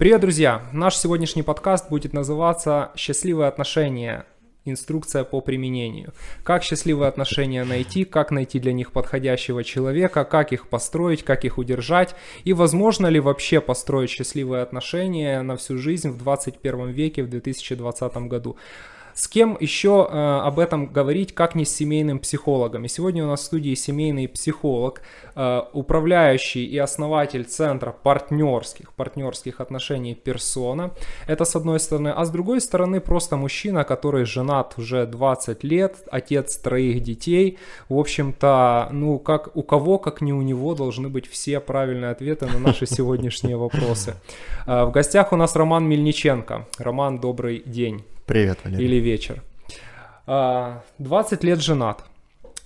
Привет, друзья! Наш сегодняшний подкаст будет называться «Счастливые отношения. Инструкция по применению». Как счастливые отношения найти, как найти для них подходящего человека, как их построить, как их удержать и возможно ли вообще построить счастливые отношения на всю жизнь в 21 веке, в 2020 году. С кем еще э, об этом говорить, как не с семейным психологом? И сегодня у нас в студии семейный психолог, э, управляющий и основатель Центра партнерских, партнерских отношений персона. Это с одной стороны. А с другой стороны просто мужчина, который женат уже 20 лет, отец троих детей. В общем-то, ну как у кого, как не у него, должны быть все правильные ответы на наши сегодняшние вопросы. Э, в гостях у нас Роман Мельниченко. Роман, добрый день. Привет, Валерий. Или вечер. 20 а, лет женат.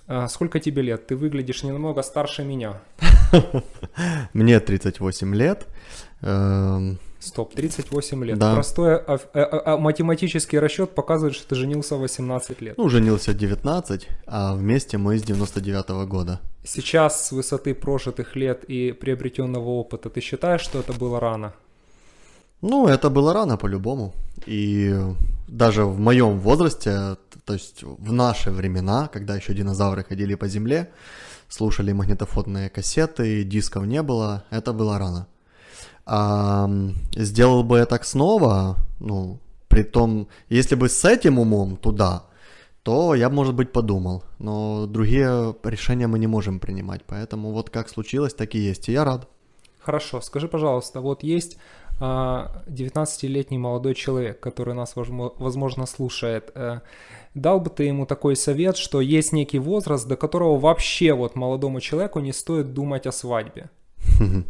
А, сколько тебе лет? Ты выглядишь немного старше меня. Мне 38 лет. Эм, Стоп, 38 лет. Да. Простой а, а, а, математический расчет показывает, что ты женился в 18 лет. Ну, женился 19, а вместе мы с 99 -го года. Сейчас с высоты прожитых лет и приобретенного опыта ты считаешь, что это было рано? Ну, это было рано по-любому. И даже в моем возрасте, то есть в наши времена, когда еще динозавры ходили по земле, слушали магнитофонные кассеты, дисков не было, это было рано. А сделал бы я так снова, ну, при том, если бы с этим умом туда, то я, может быть, подумал. Но другие решения мы не можем принимать. Поэтому вот как случилось, так и есть. И я рад. Хорошо. Скажи, пожалуйста, вот есть 19-летний а, молодой человек, который нас, возможно, слушает, э, дал бы ты ему такой совет, что есть некий возраст, до которого вообще вот молодому человеку не стоит думать о свадьбе?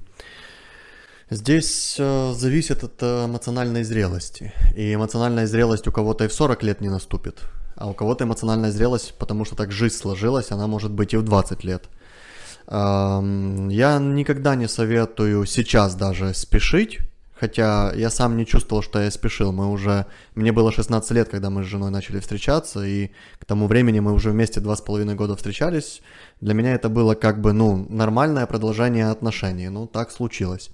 Здесь э, зависит от э, эмоциональной зрелости. И эмоциональная зрелость у кого-то и в 40 лет не наступит, а у кого-то эмоциональная зрелость, потому что так жизнь сложилась, она может быть и в 20 лет. Я никогда не советую сейчас даже спешить, Хотя я сам не чувствовал, что я спешил. Мы уже... Мне было 16 лет, когда мы с женой начали встречаться, и к тому времени мы уже вместе два с половиной года встречались. Для меня это было как бы, ну, нормальное продолжение отношений. Ну, так случилось.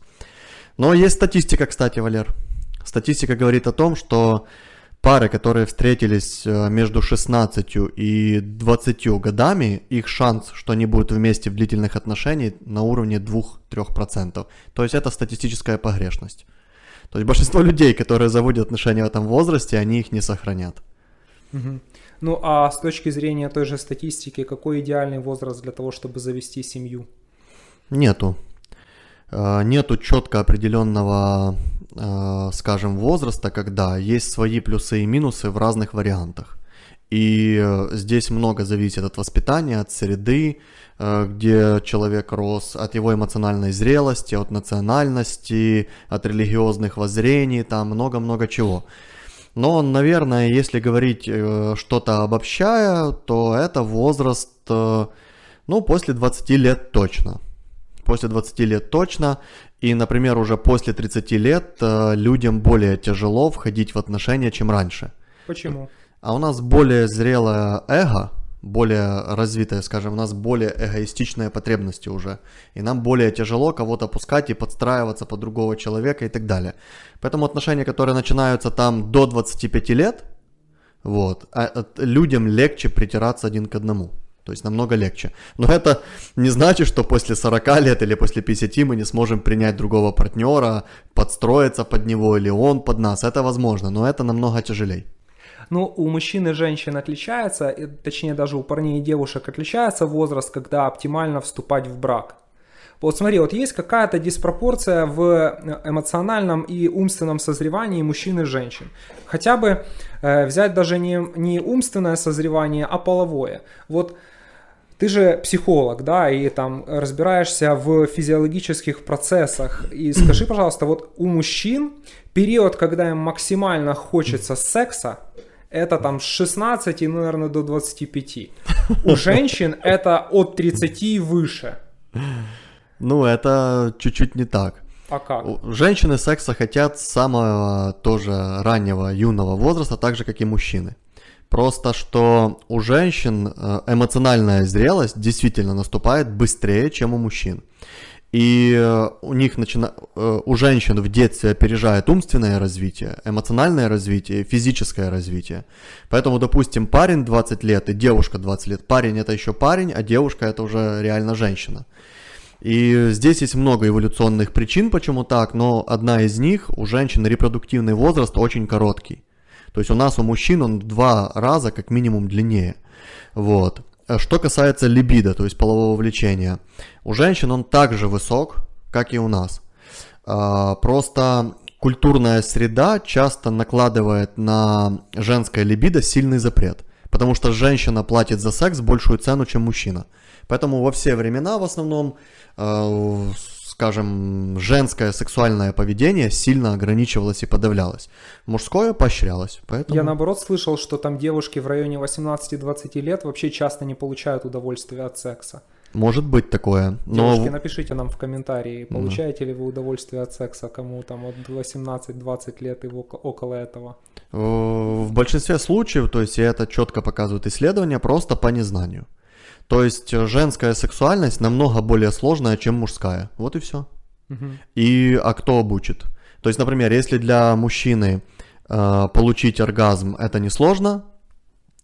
Но есть статистика, кстати, Валер. Статистика говорит о том, что пары, которые встретились э, между 16 и 20 годами, их шанс, что они будут вместе в длительных отношениях на уровне 2-3%. То есть это статистическая погрешность. То есть большинство людей, которые заводят отношения в этом возрасте, они их не сохранят. Угу. Ну а с точки зрения той же статистики, какой идеальный возраст для того, чтобы завести семью? Нету. Э, нету четко определенного скажем, возраста, когда есть свои плюсы и минусы в разных вариантах. И э, здесь много зависит от воспитания, от среды, э, где человек рос, от его эмоциональной зрелости, от национальности, от религиозных воззрений, там много-много чего. Но, наверное, если говорить что-то обобщая, то это возраст, ну, после 20 лет точно. После 20 лет точно. И, например, уже после 30 лет э, людям более тяжело входить в отношения, чем раньше. Почему? А у нас более зрелое эго, более развитое, скажем, у нас более эгоистичные потребности уже. И нам более тяжело кого-то пускать и подстраиваться под другого человека и так далее. Поэтому отношения, которые начинаются там до 25 лет, вот, а, людям легче притираться один к одному. То есть намного легче. Но это не значит, что после 40 лет или после 50 мы не сможем принять другого партнера, подстроиться под него или он под нас. Это возможно, но это намного тяжелее. Ну, у мужчин и женщин отличается, точнее даже у парней и девушек отличается возраст, когда оптимально вступать в брак. Вот смотри, вот есть какая-то диспропорция в эмоциональном и умственном созревании мужчин и женщин. Хотя бы э, взять даже не, не умственное созревание, а половое. Вот ты же психолог, да, и там разбираешься в физиологических процессах. И скажи, пожалуйста, вот у мужчин период, когда им максимально хочется секса, это там с 16, наверное, до 25. У женщин это от 30 и выше. Ну, это чуть-чуть не так. А как? Женщины секса хотят с самого тоже раннего юного возраста, так же, как и мужчины. Просто что у женщин э, эмоциональная зрелость действительно наступает быстрее, чем у мужчин. и э, у них начина... Э, у женщин в детстве опережает умственное развитие, эмоциональное развитие, физическое развитие. Поэтому, допустим, парень 20 лет и девушка 20 лет. Парень это еще парень, а девушка это уже реально женщина. И здесь есть много эволюционных причин, почему так, но одна из них у женщин репродуктивный возраст очень короткий. То есть у нас у мужчин он в два раза как минимум длиннее. Вот. Э, что касается либидо, то есть полового влечения, у женщин он также высок, как и у нас. А, просто культурная среда часто накладывает на женское либидо сильный запрет, потому что женщина платит за секс большую цену, чем мужчина. Поэтому во все времена в основном э, скажем, женское сексуальное поведение сильно ограничивалось и подавлялось. Мужское поощрялось. Поэтому... Я наоборот слышал, что там девушки в районе 18-20 лет вообще часто не получают удовольствия от секса. Может быть такое. Но... Девушки, напишите нам в комментарии, получаете да. ли вы удовольствие от секса, кому там от 18-20 лет и около этого. В большинстве случаев, то есть это четко показывают исследования, просто по незнанию. То есть э, женская сексуальность намного более сложная, чем мужская. Вот и все. Угу. И а кто обучит? То есть, например, если для мужчины э, получить оргазм это несложно,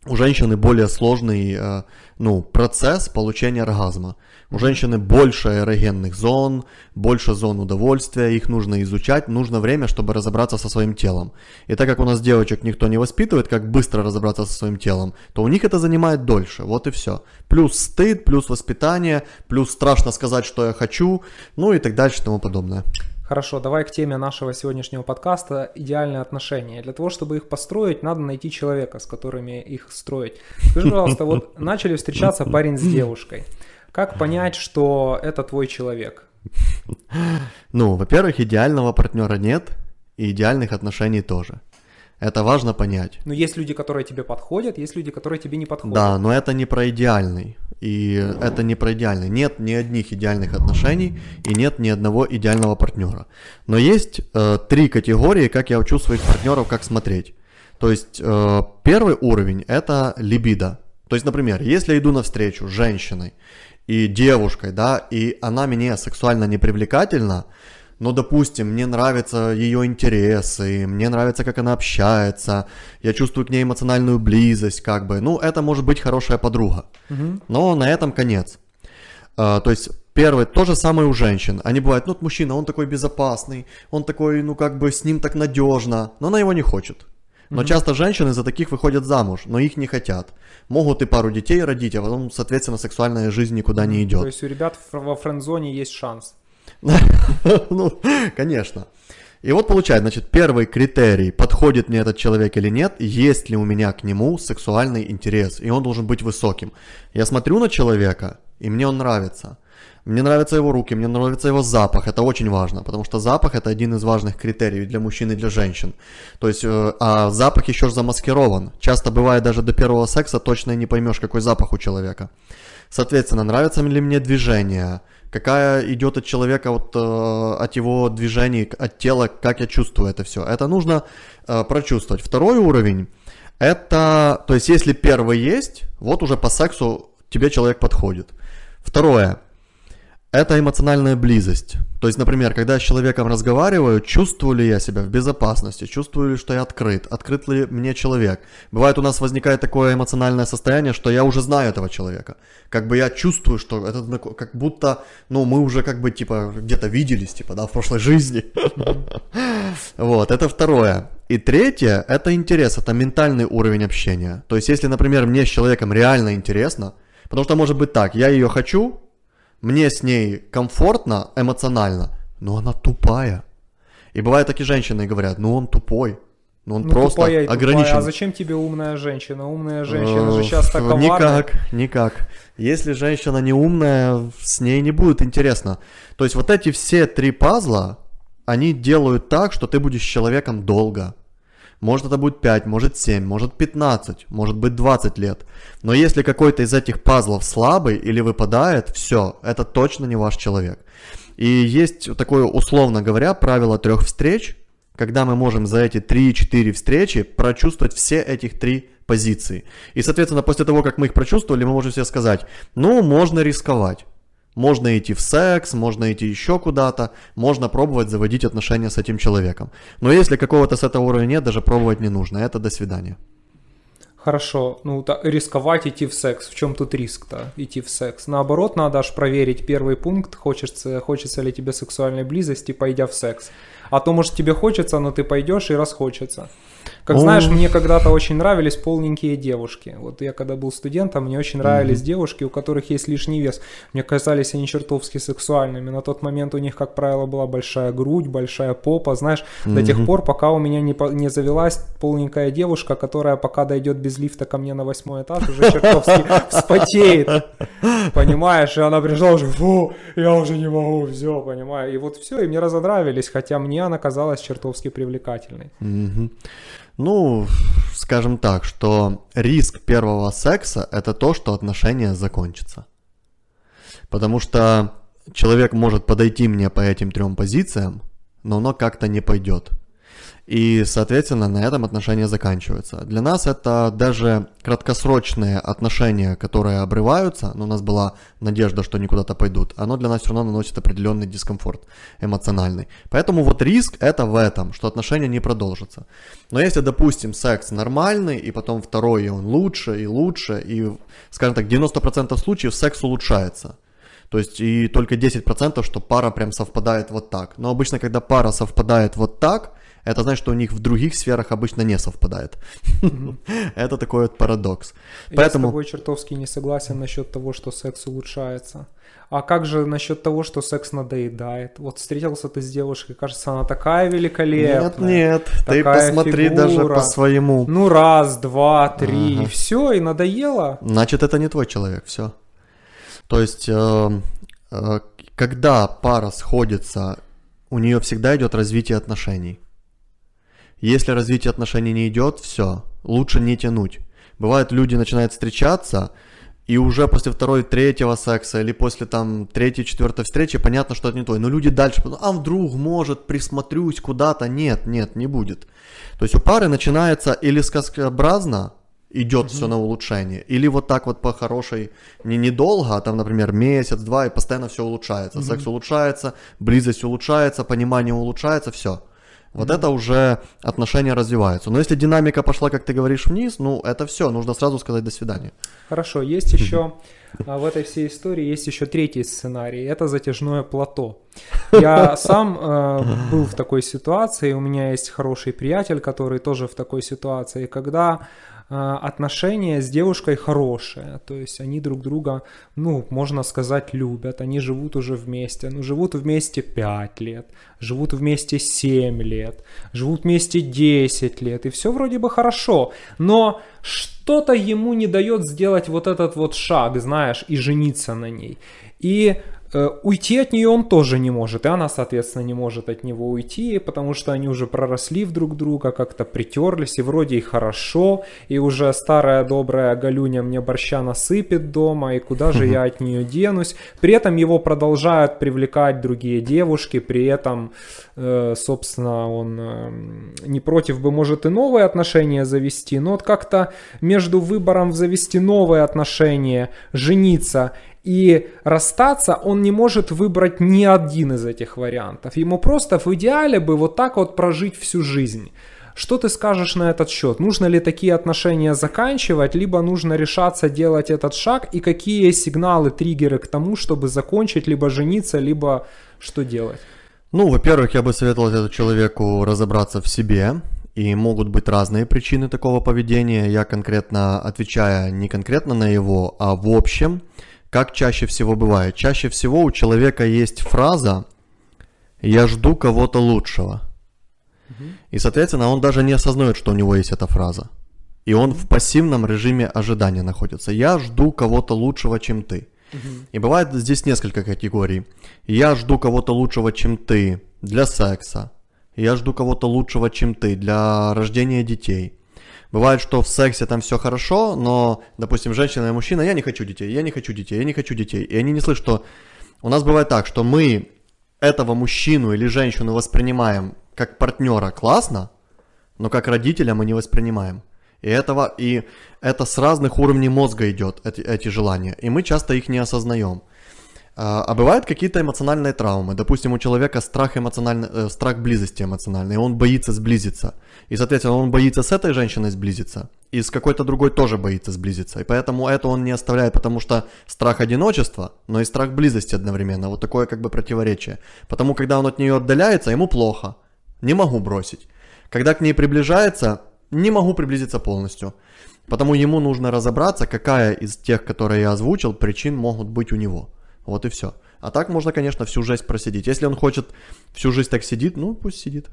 у женщины более сложный э, ну, процесс получения оргазма. У женщины больше эрогенных зон, больше зон удовольствия, их нужно изучать, нужно время, чтобы разобраться со своим телом. И так как у нас девочек никто не воспитывает, как быстро разобраться со своим телом, то у них это занимает дольше, вот и все. Плюс стыд, плюс воспитание, плюс страшно сказать, что я хочу, ну и так дальше и тому подобное. Хорошо, давай к теме нашего сегодняшнего подкаста «Идеальные отношения». Для того, чтобы их построить, надо найти человека, с которыми их строить. Скажи, пожалуйста, вот начали встречаться парень с девушкой. Как понять, что это твой человек? Ну, во-первых, идеального партнера нет, и идеальных отношений тоже. Это важно понять. Но есть люди, которые тебе подходят, есть люди, которые тебе не подходят. Да, но это не про идеальный. И это не про идеальный. Нет ни одних идеальных отношений и нет ни одного идеального партнера. Но есть э, три категории, как я учу своих партнеров, как смотреть. То есть э, первый уровень это либидо. То есть, например, если я иду навстречу с женщиной и девушкой, да, и она мне сексуально не привлекательна, но, допустим, мне нравятся ее интересы, мне нравится, как она общается, я чувствую к ней эмоциональную близость, как бы, ну, это может быть хорошая подруга. Угу. Но на этом конец. А, то есть, первый, то же самое у женщин. Они бывают, ну, вот мужчина, он такой безопасный, он такой, ну, как бы с ним так надежно, но она его не хочет. Но угу. часто женщины за таких выходят замуж, но их не хотят. Могут и пару детей родить, а потом, соответственно, сексуальная жизнь никуда не идет. То есть у ребят во френд-зоне есть шанс. Ну, конечно. И вот получается, значит, первый критерий, подходит мне этот человек или нет, есть ли у меня к нему сексуальный интерес, и он должен быть высоким. Я смотрю на человека, и мне он нравится. Мне нравятся его руки, мне нравится его запах, это очень важно, потому что запах это один из важных критериев для мужчин и для женщин. То есть, э, а запах еще замаскирован. Часто бывает даже до первого секса точно не поймешь, какой запах у человека. Соответственно, нравится ли мне движение, какая идет от человека, вот, э, от его движений, от тела, как я чувствую это все. Это нужно э, прочувствовать. Второй уровень, это, то есть если первый есть, вот уже по сексу тебе человек подходит. Второе, это эмоциональная близость. То есть, например, когда я с человеком разговариваю, чувствую ли я себя в безопасности, чувствую ли, что я открыт, открыт ли мне человек. Бывает у нас возникает такое эмоциональное состояние, что я уже знаю этого человека. Как бы я чувствую, что это как будто, ну, мы уже как бы, типа, где-то виделись, типа, да, в прошлой жизни. Вот, это второе. И третье, это интерес, это ментальный уровень общения. То есть, если, например, мне с человеком реально интересно, потому что может быть так, я ее хочу, мне с ней комфортно эмоционально, но она тупая. И бывают такие женщины говорят, ну он тупой, ну он ну, просто тупая и ограничен. Тупая. А зачем тебе умная женщина? Умная женщина же сейчас так Никак, никак. Если женщина не умная, с ней не будет интересно. То есть вот эти все три пазла, они делают так, что ты будешь человеком долго. Может это будет 5, может 7, может 15, может быть 20 лет. Но если какой-то из этих пазлов слабый или выпадает, все, это точно не ваш человек. И есть такое, условно говоря, правило трех встреч, когда мы можем за эти 3-4 встречи прочувствовать все этих три позиции. И, соответственно, после того, как мы их прочувствовали, мы можем себе сказать, ну, можно рисковать. Можно идти в секс, можно идти еще куда-то, можно пробовать заводить отношения с этим человеком. Но если какого-то с этого уровня нет, даже пробовать не нужно. Это до свидания. Хорошо, ну та, рисковать идти в секс. В чем тут риск-то идти в секс? Наоборот, надо аж проверить первый пункт, хочется, хочется ли тебе сексуальной близости, пойдя в секс. А то, может, тебе хочется, но ты пойдешь и расхочется. Как знаешь, мне когда-то очень нравились полненькие девушки. Вот я когда был студентом, мне очень нравились mm-hmm. девушки, у которых есть лишний вес. Мне казались они чертовски сексуальными. На тот момент у них, как правило, была большая грудь, большая попа. Знаешь, mm-hmm. до тех пор, пока у меня не, не завелась полненькая девушка, которая пока дойдет без лифта ко мне на восьмой этаж, уже чертовски вспотеет. Понимаешь? И она пришла уже, фу, я уже не могу, все, понимаю. И вот все, и мне разонравились, хотя мне она казалась чертовски привлекательной. Ну, скажем так, что риск первого секса это то, что отношения закончатся. Потому что человек может подойти мне по этим трем позициям, но оно как-то не пойдет. И, соответственно, на этом отношения заканчиваются. Для нас это даже краткосрочные отношения, которые обрываются, но у нас была надежда, что они куда-то пойдут, оно для нас все равно наносит определенный дискомфорт эмоциональный. Поэтому вот риск это в этом, что отношения не продолжатся. Но если, допустим, секс нормальный, и потом второй, и он лучше, и лучше, и, скажем так, 90% случаев секс улучшается. То есть и только 10%, что пара прям совпадает вот так. Но обычно, когда пара совпадает вот так, это значит, что у них в других сферах обычно не совпадает. Это такой вот парадокс. Я с тобой чертовски не согласен насчет того, что секс улучшается. А как же насчет того, что секс надоедает? Вот встретился ты с девушкой, кажется, она такая великолепная. Нет, нет, ты посмотри даже по своему. Ну раз, два, три, ага. все, и надоело. Значит, это не твой человек, все. То есть, э, э, когда пара сходится, у нее всегда идет развитие отношений. Если развитие отношений не идет, все, лучше не тянуть. Бывает, люди начинают встречаться, и уже после второй, третьего секса или после там третьей, четвертой встречи понятно, что это не то. Но люди дальше, а вдруг, может, присмотрюсь куда-то. Нет, нет, не будет. То есть у пары начинается или сказкообразно, идет mm все на улучшение, или вот так вот по хорошей, не недолго, а там, например, месяц, два, и постоянно все улучшается. mm Секс улучшается, близость улучшается, понимание улучшается, все. Вот это уже отношения развиваются. Но если динамика пошла, как ты говоришь, вниз, ну это все, нужно сразу сказать до свидания. Хорошо, есть еще а, в этой всей истории есть еще третий сценарий. Это затяжное плато. Я сам э, был в такой ситуации, у меня есть хороший приятель, который тоже в такой ситуации, когда отношения с девушкой хорошие, то есть они друг друга, ну, можно сказать, любят, они живут уже вместе, ну, живут вместе 5 лет, живут вместе 7 лет, живут вместе 10 лет, и все вроде бы хорошо, но что-то ему не дает сделать вот этот вот шаг, знаешь, и жениться на ней. И Э, уйти от нее он тоже не может, и она, соответственно, не может от него уйти, потому что они уже проросли в друг друга, как-то притерлись, и вроде и хорошо, и уже старая добрая Галюня мне борща насыпет дома, и куда же я от нее денусь. При этом его продолжают привлекать другие девушки, при этом, э, собственно, он э, не против бы, может, и новые отношения завести, но вот как-то между выбором завести новые отношения, жениться и расстаться, он не может выбрать ни один из этих вариантов. Ему просто в идеале бы вот так вот прожить всю жизнь. Что ты скажешь на этот счет? Нужно ли такие отношения заканчивать, либо нужно решаться делать этот шаг? И какие сигналы, триггеры к тому, чтобы закончить, либо жениться, либо что делать? Ну, во-первых, я бы советовал этому человеку разобраться в себе, и могут быть разные причины такого поведения. Я конкретно отвечаю не конкретно на его, а в общем. Как чаще всего бывает? Чаще всего у человека есть фраза «я жду кого-то лучшего». И, соответственно, он даже не осознает, что у него есть эта фраза. И он в пассивном режиме ожидания находится. Я жду кого-то лучшего, чем ты. И бывает здесь несколько категорий. Я жду кого-то лучшего, чем ты для секса. Я жду кого-то лучшего, чем ты для рождения детей. Бывает, что в сексе там все хорошо, но, допустим, женщина и мужчина, я не хочу детей, я не хочу детей, я не хочу детей. И они не слышат, что у нас бывает так, что мы этого мужчину или женщину воспринимаем как партнера классно, но как родителя мы не воспринимаем. И, этого, и это с разных уровней мозга идет, эти, эти желания. И мы часто их не осознаем. А, а бывают какие-то эмоциональные травмы. Допустим, у человека страх, эмоциональный, э, страх близости эмоциональный, и он боится сблизиться. И, соответственно, он боится с этой женщиной сблизиться, и с какой-то другой тоже боится сблизиться. И поэтому это он не оставляет, потому что страх одиночества, но и страх близости одновременно. Вот такое как бы противоречие. Потому когда он от нее отдаляется, ему плохо. Не могу бросить. Когда к ней приближается, не могу приблизиться полностью. Потому ему нужно разобраться, какая из тех, которые я озвучил, причин могут быть у него. Вот и все. А так можно, конечно, всю жизнь просидеть. Если он хочет всю жизнь так сидит, ну пусть сидит.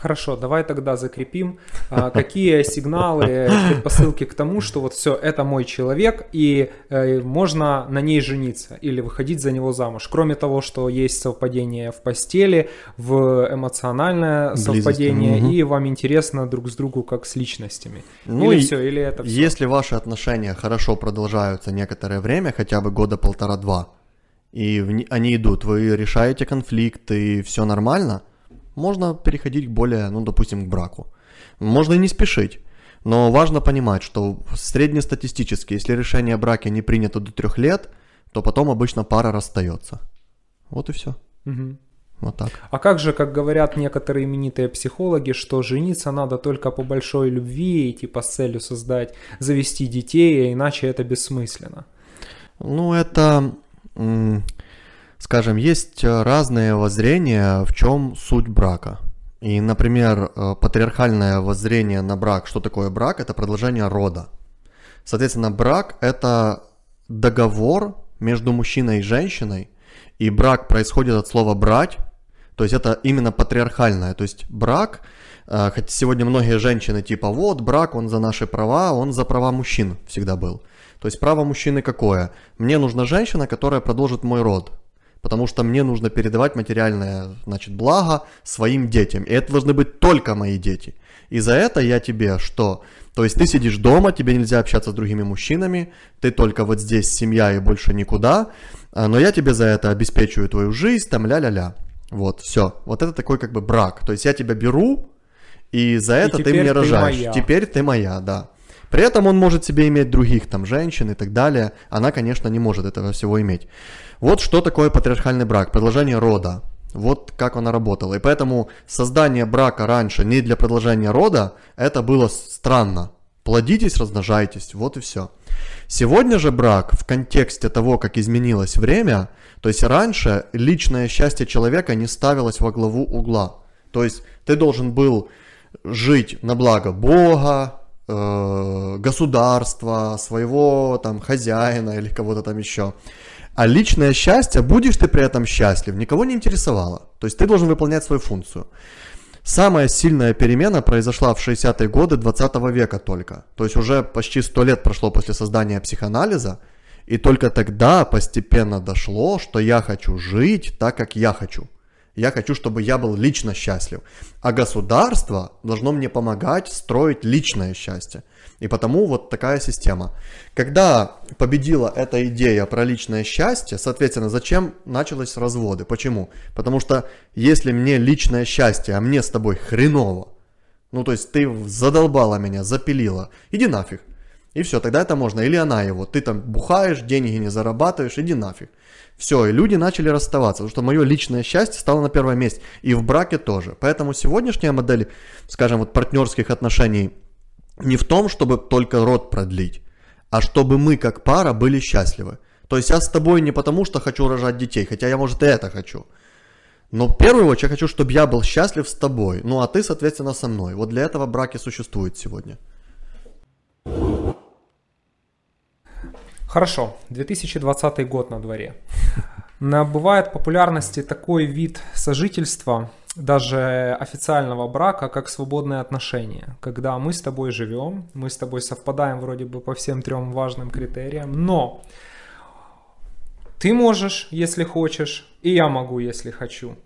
Хорошо, давай тогда закрепим, а, какие сигналы, предпосылки к тому, что вот все, это мой человек, и э, можно на ней жениться или выходить за него замуж. Кроме того, что есть совпадение в постели, в эмоциональное совпадение, угу. и вам интересно друг с другу как с личностями. Ну или и все, или это все. Если ваши отношения хорошо продолжаются некоторое время, хотя бы года полтора-два, и в, они идут, вы решаете конфликты, и все нормально, можно переходить к более, ну, допустим, к браку. Можно и не спешить. Но важно понимать, что среднестатистически, если решение о браке не принято до трех лет, то потом обычно пара расстается. Вот и все. Угу. Вот так. А как же, как говорят некоторые именитые психологи, что жениться надо только по большой любви и типа с целью создать, завести детей, а иначе это бессмысленно? Ну, это скажем, есть э, разные воззрения, в чем суть брака. И, например, э, патриархальное воззрение на брак, что такое брак, это продолжение рода. Соответственно, брак это договор между мужчиной и женщиной, и брак происходит от слова брать, то есть это именно патриархальное, то есть брак, э, хотя сегодня многие женщины типа вот брак, он за наши права, он за права мужчин всегда был. То есть право мужчины какое? Мне нужна женщина, которая продолжит мой род. Потому что мне нужно передавать материальное значит, благо своим детям. И это должны быть только мои дети. И за это я тебе что? То есть ты сидишь дома, тебе нельзя общаться с другими мужчинами, ты только вот здесь семья и больше никуда, а, но я тебе за это обеспечиваю твою жизнь, там ля-ля-ля. Вот, все. Вот это такой как бы брак. То есть я тебя беру, и за это и ты мне рожаешь. Моя. Теперь ты моя, да. При этом он может себе иметь других там женщин и так далее. Она, конечно, не может этого всего иметь. Вот что такое патриархальный брак, продолжение рода. Вот как она работала. И поэтому создание брака раньше не для продолжения рода, это было странно. Плодитесь, размножайтесь, вот и все. Сегодня же брак в контексте того, как изменилось время, то есть раньше личное счастье человека не ставилось во главу угла. То есть ты должен был жить на благо Бога, э, государства, своего там хозяина или кого-то там еще. А личное счастье, будешь ты при этом счастлив, никого не интересовало. То есть ты должен выполнять свою функцию. Самая сильная перемена произошла в 60-е годы 20 века только. То есть уже почти 100 лет прошло после создания психоанализа, и только тогда постепенно дошло, что я хочу жить так, как я хочу. Я хочу, чтобы я был лично счастлив. А государство должно мне помогать строить личное счастье. И потому вот такая система. Когда победила эта идея про личное счастье, соответственно, зачем начались разводы? Почему? Потому что если мне личное счастье, а мне с тобой хреново, ну то есть ты задолбала меня, запилила, иди нафиг. И все, тогда это можно. Или она его. Ты там бухаешь, деньги не зарабатываешь, иди нафиг. Все, и люди начали расставаться, потому что мое личное счастье стало на первом месте. И в браке тоже. Поэтому сегодняшняя модель, скажем, вот партнерских отношений не в том, чтобы только род продлить, а чтобы мы как пара были счастливы. То есть я с тобой не потому, что хочу рожать детей, хотя я, может, и это хочу. Но в первую очередь я хочу, чтобы я был счастлив с тобой, ну а ты, соответственно, со мной. Вот для этого браки существуют сегодня. Хорошо, 2020 год на дворе. Набывает популярности такой вид сожительства, даже официального брака, как свободные отношения. Когда мы с тобой живем, мы с тобой совпадаем вроде бы по всем трем важным критериям, но ты можешь, если хочешь, и я могу, если хочу.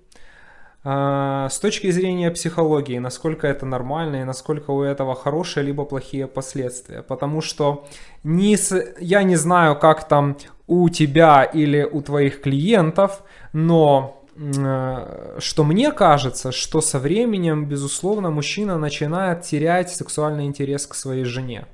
А, с точки зрения психологии, насколько это нормально и насколько у этого хорошие либо плохие последствия. Потому что не с... я не знаю, как там у тебя или у твоих клиентов, но Э, что мне кажется, что со временем, безусловно, мужчина начинает терять сексуальный интерес к своей жене.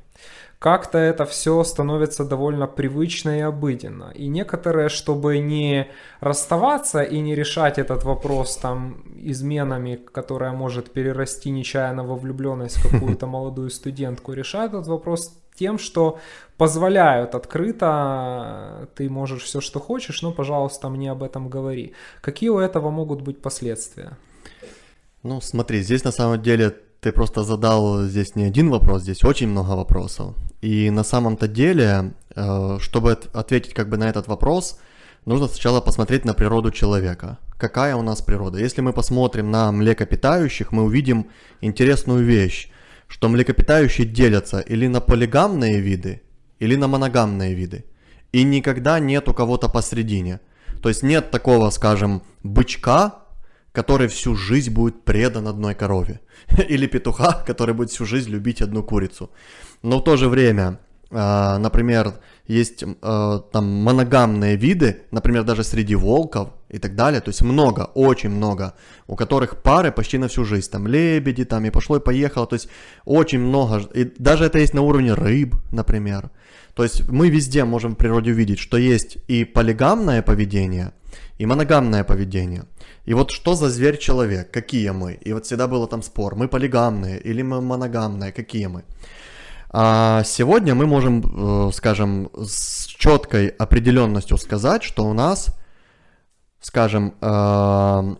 Как-то это все становится довольно привычно и обыденно. И некоторые, чтобы не расставаться и не решать этот вопрос там изменами, которая может перерасти нечаянно во влюбленность в какую-то молодую студентку, решают этот вопрос тем, что позволяют открыто, ты можешь все, что хочешь, но, пожалуйста, мне об этом говори. Какие у этого могут быть последствия? Ну, смотри, здесь на самом деле ты просто задал здесь не один вопрос, здесь очень много вопросов. И на самом-то деле, э, чтобы ответить как бы на этот вопрос, нужно сначала посмотреть на природу человека. Какая у нас природа? Если мы посмотрим на млекопитающих, мы увидим интересную вещь, что млекопитающие делятся или на полигамные виды, или на моногамные виды. И никогда нет у кого-то посередине. То есть нет такого, скажем, бычка, который всю жизнь будет предан одной корове. Или петуха, который будет всю жизнь любить одну курицу. Но в то же время, например, есть а, там моногамные виды, например, даже среди волков и так далее, то есть много, очень много, у которых пары почти на всю жизнь, там лебеди, там и пошло и поехало, то есть очень много, и даже это есть на уровне рыб, например. То есть мы везде можем в природе увидеть, что есть и полигамное поведение, и моногамное поведение. И вот что за зверь человек, какие мы? И вот всегда было там спор, мы полигамные или мы моногамные, какие мы? А сегодня мы можем, э, скажем, с четкой определенностью сказать, что у нас, скажем, э,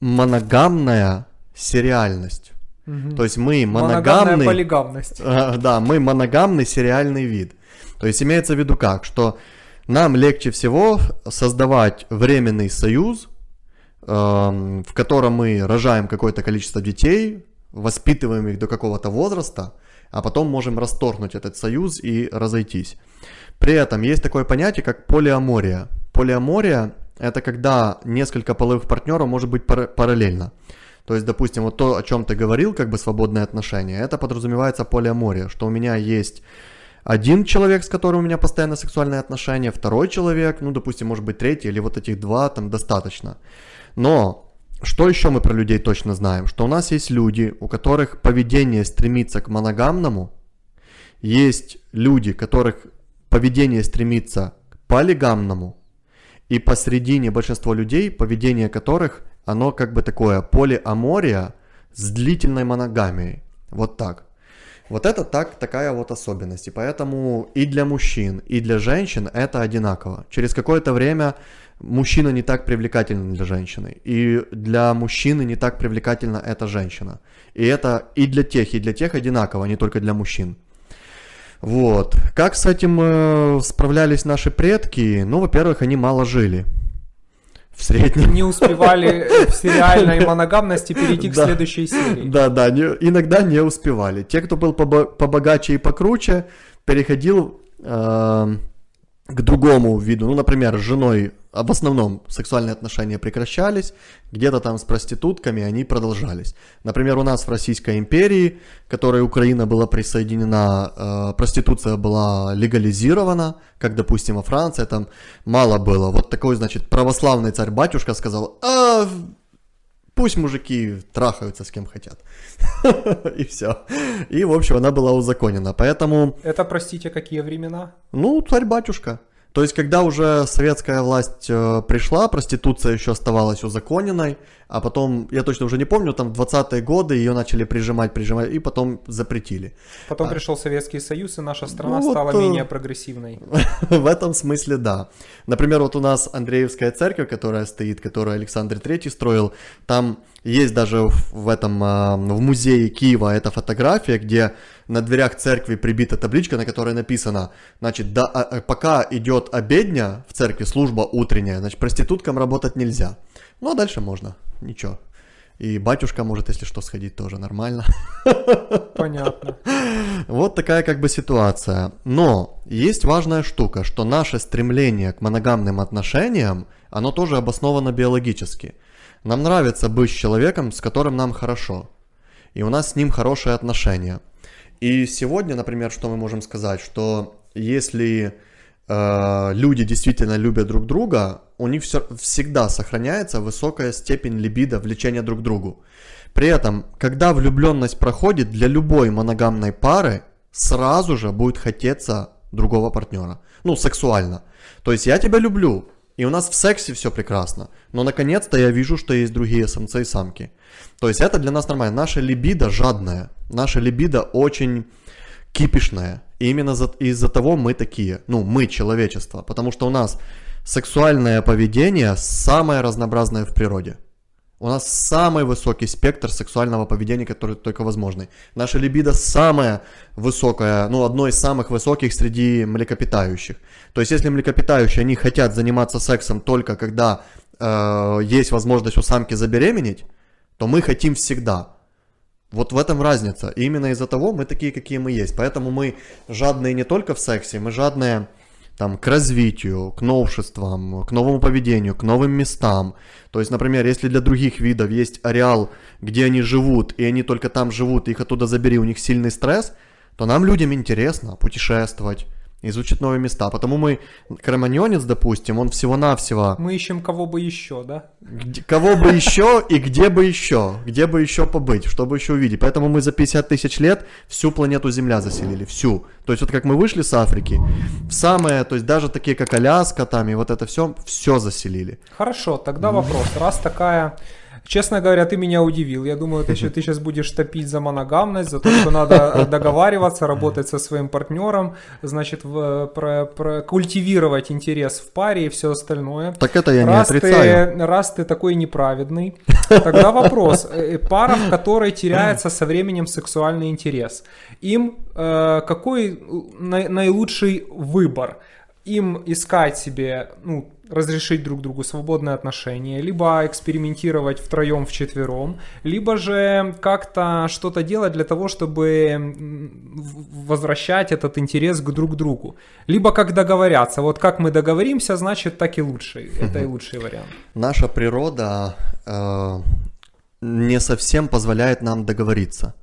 моногамная сериальность. Угу. То есть мы моногамный... полигамность. Э, да, мы моногамный сериальный вид. То есть имеется в виду как, что нам легче всего создавать временный союз Эм, в котором мы рожаем какое-то количество детей, воспитываем их до какого-то возраста, а потом можем расторгнуть этот союз и разойтись. При этом есть такое понятие, как полиамория. Полиамория – это когда несколько половых партнеров может быть пар- параллельно. То есть, допустим, вот то, о чем ты говорил, как бы свободные отношения, это подразумевается полиамория, что у меня есть один человек, с которым у меня постоянно сексуальные отношения, второй человек, ну, допустим, может быть, третий, или вот этих два там достаточно. Но что еще мы про людей точно знаем? Что у нас есть люди, у которых поведение стремится к моногамному, есть люди, которых поведение стремится к полигамному, и посредине большинство людей, поведение которых, оно как бы такое полиамория с длительной моногамией. Вот так. Вот это так, такая вот особенность. И поэтому и для мужчин, и для женщин это одинаково. Через какое-то время мужчина не так привлекателен для женщины. И для мужчины не так привлекательна эта женщина. И это и для тех, и для тех одинаково, а не только для мужчин. Вот. Как с этим э, справлялись наши предки? Ну, во-первых, они мало жили. В среднем. Не успевали в сериальной моногамности перейти к следующей серии. Да, да, не, иногда не успевали. Те, кто был побогаче и покруче, переходил э, к другому виду. Ну, например, с женой в основном сексуальные отношения прекращались, где-то там с проститутками они продолжались. Например, у нас в Российской империи, которой Украина была присоединена, э, проституция была легализирована, как, допустим, во Франции, там мало было. Вот такой, значит, православный царь-батюшка сказал, а, пусть мужики трахаются с кем хотят. И все. И, в общем, она была узаконена, поэтому... Это, простите, какие времена? Ну, царь-батюшка. То есть, когда уже советская власть э, пришла, проституция еще оставалась узаконенной, а потом, я точно уже не помню, там в 20-е годы ее начали прижимать, прижимать, и потом запретили. Потом а, пришел Советский Союз, и наша страна ну, стала вот, менее прогрессивной. В этом смысле, да. Например, вот у нас Андреевская церковь, которая стоит, которую Александр III строил, там есть даже в этом, а, в музее Киева эта фотография, где на дверях церкви прибита табличка, на которой написано, значит, да, а, а, пока идет обедня в церкви, служба утренняя, значит, проституткам работать нельзя. Ну, а дальше можно, ничего. И батюшка может, если что, сходить тоже нормально. Понятно. Вот такая как бы ситуация. Но есть важная штука, что наше стремление к моногамным отношениям, оно тоже обосновано биологически. Нам нравится быть с человеком, с которым нам хорошо. И у нас с ним хорошие отношения. И сегодня, например, что мы можем сказать, что если э, люди действительно любят друг друга, у них все, всегда сохраняется высокая степень либидо, влечения друг к другу. При этом, когда влюбленность проходит для любой моногамной пары, сразу же будет хотеться другого партнера. Ну, сексуально. То есть я тебя люблю, и у нас в сексе все прекрасно. Но наконец-то я вижу, что есть другие самцы и самки. То есть это для нас нормально. Наша либидо жадная. Наша либидо очень кипишная. И именно из-за того мы такие. Ну, мы человечество. Потому что у нас сексуальное поведение самое разнообразное в природе. У нас самый высокий спектр сексуального поведения, который только возможный. Наша либидо самая высокая, ну, одно из самых высоких среди млекопитающих. То есть, если млекопитающие, они хотят заниматься сексом только когда э, есть возможность у самки забеременеть, то мы хотим всегда. Вот в этом разница. И именно из-за того мы такие, какие мы есть. Поэтому мы жадные не только в сексе, мы жадные там, к развитию, к новшествам, к новому поведению, к новым местам. То есть, например, если для других видов есть ареал, где они живут, и они только там живут, их оттуда забери, у них сильный стресс, то нам, людям, интересно путешествовать, изучить новые места. Потому мы, кроманьонец, допустим, он всего-навсего... Мы ищем кого бы еще, да? Где, кого бы еще и где бы еще, где бы еще побыть, чтобы еще увидеть. Поэтому мы за 50 тысяч лет всю планету Земля заселили, всю. То есть вот как мы вышли с Африки, в самое, то есть даже такие как Аляска там и вот это все, все заселили. Хорошо, тогда вопрос. Раз такая Честно говоря, ты меня удивил. Я думаю, ты, ты сейчас будешь топить за моногамность, за то, что надо э, договариваться, работать со своим партнером, значит, в, про, про, культивировать интерес в паре и все остальное. Так это я раз не отрицаю. Ты, раз ты такой неправедный, тогда вопрос. Э, э, пара, в которой теряется со временем сексуальный интерес. Им э, какой наилучший выбор? Им искать себе, ну, разрешить друг другу свободные отношения, либо экспериментировать втроем, вчетвером, либо же как-то что-то делать для того, чтобы возвращать этот интерес к друг другу. Либо как договорятся. Вот как мы договоримся, значит так и лучше. Это и лучший вариант. Наша природа э, не совсем позволяет нам договориться.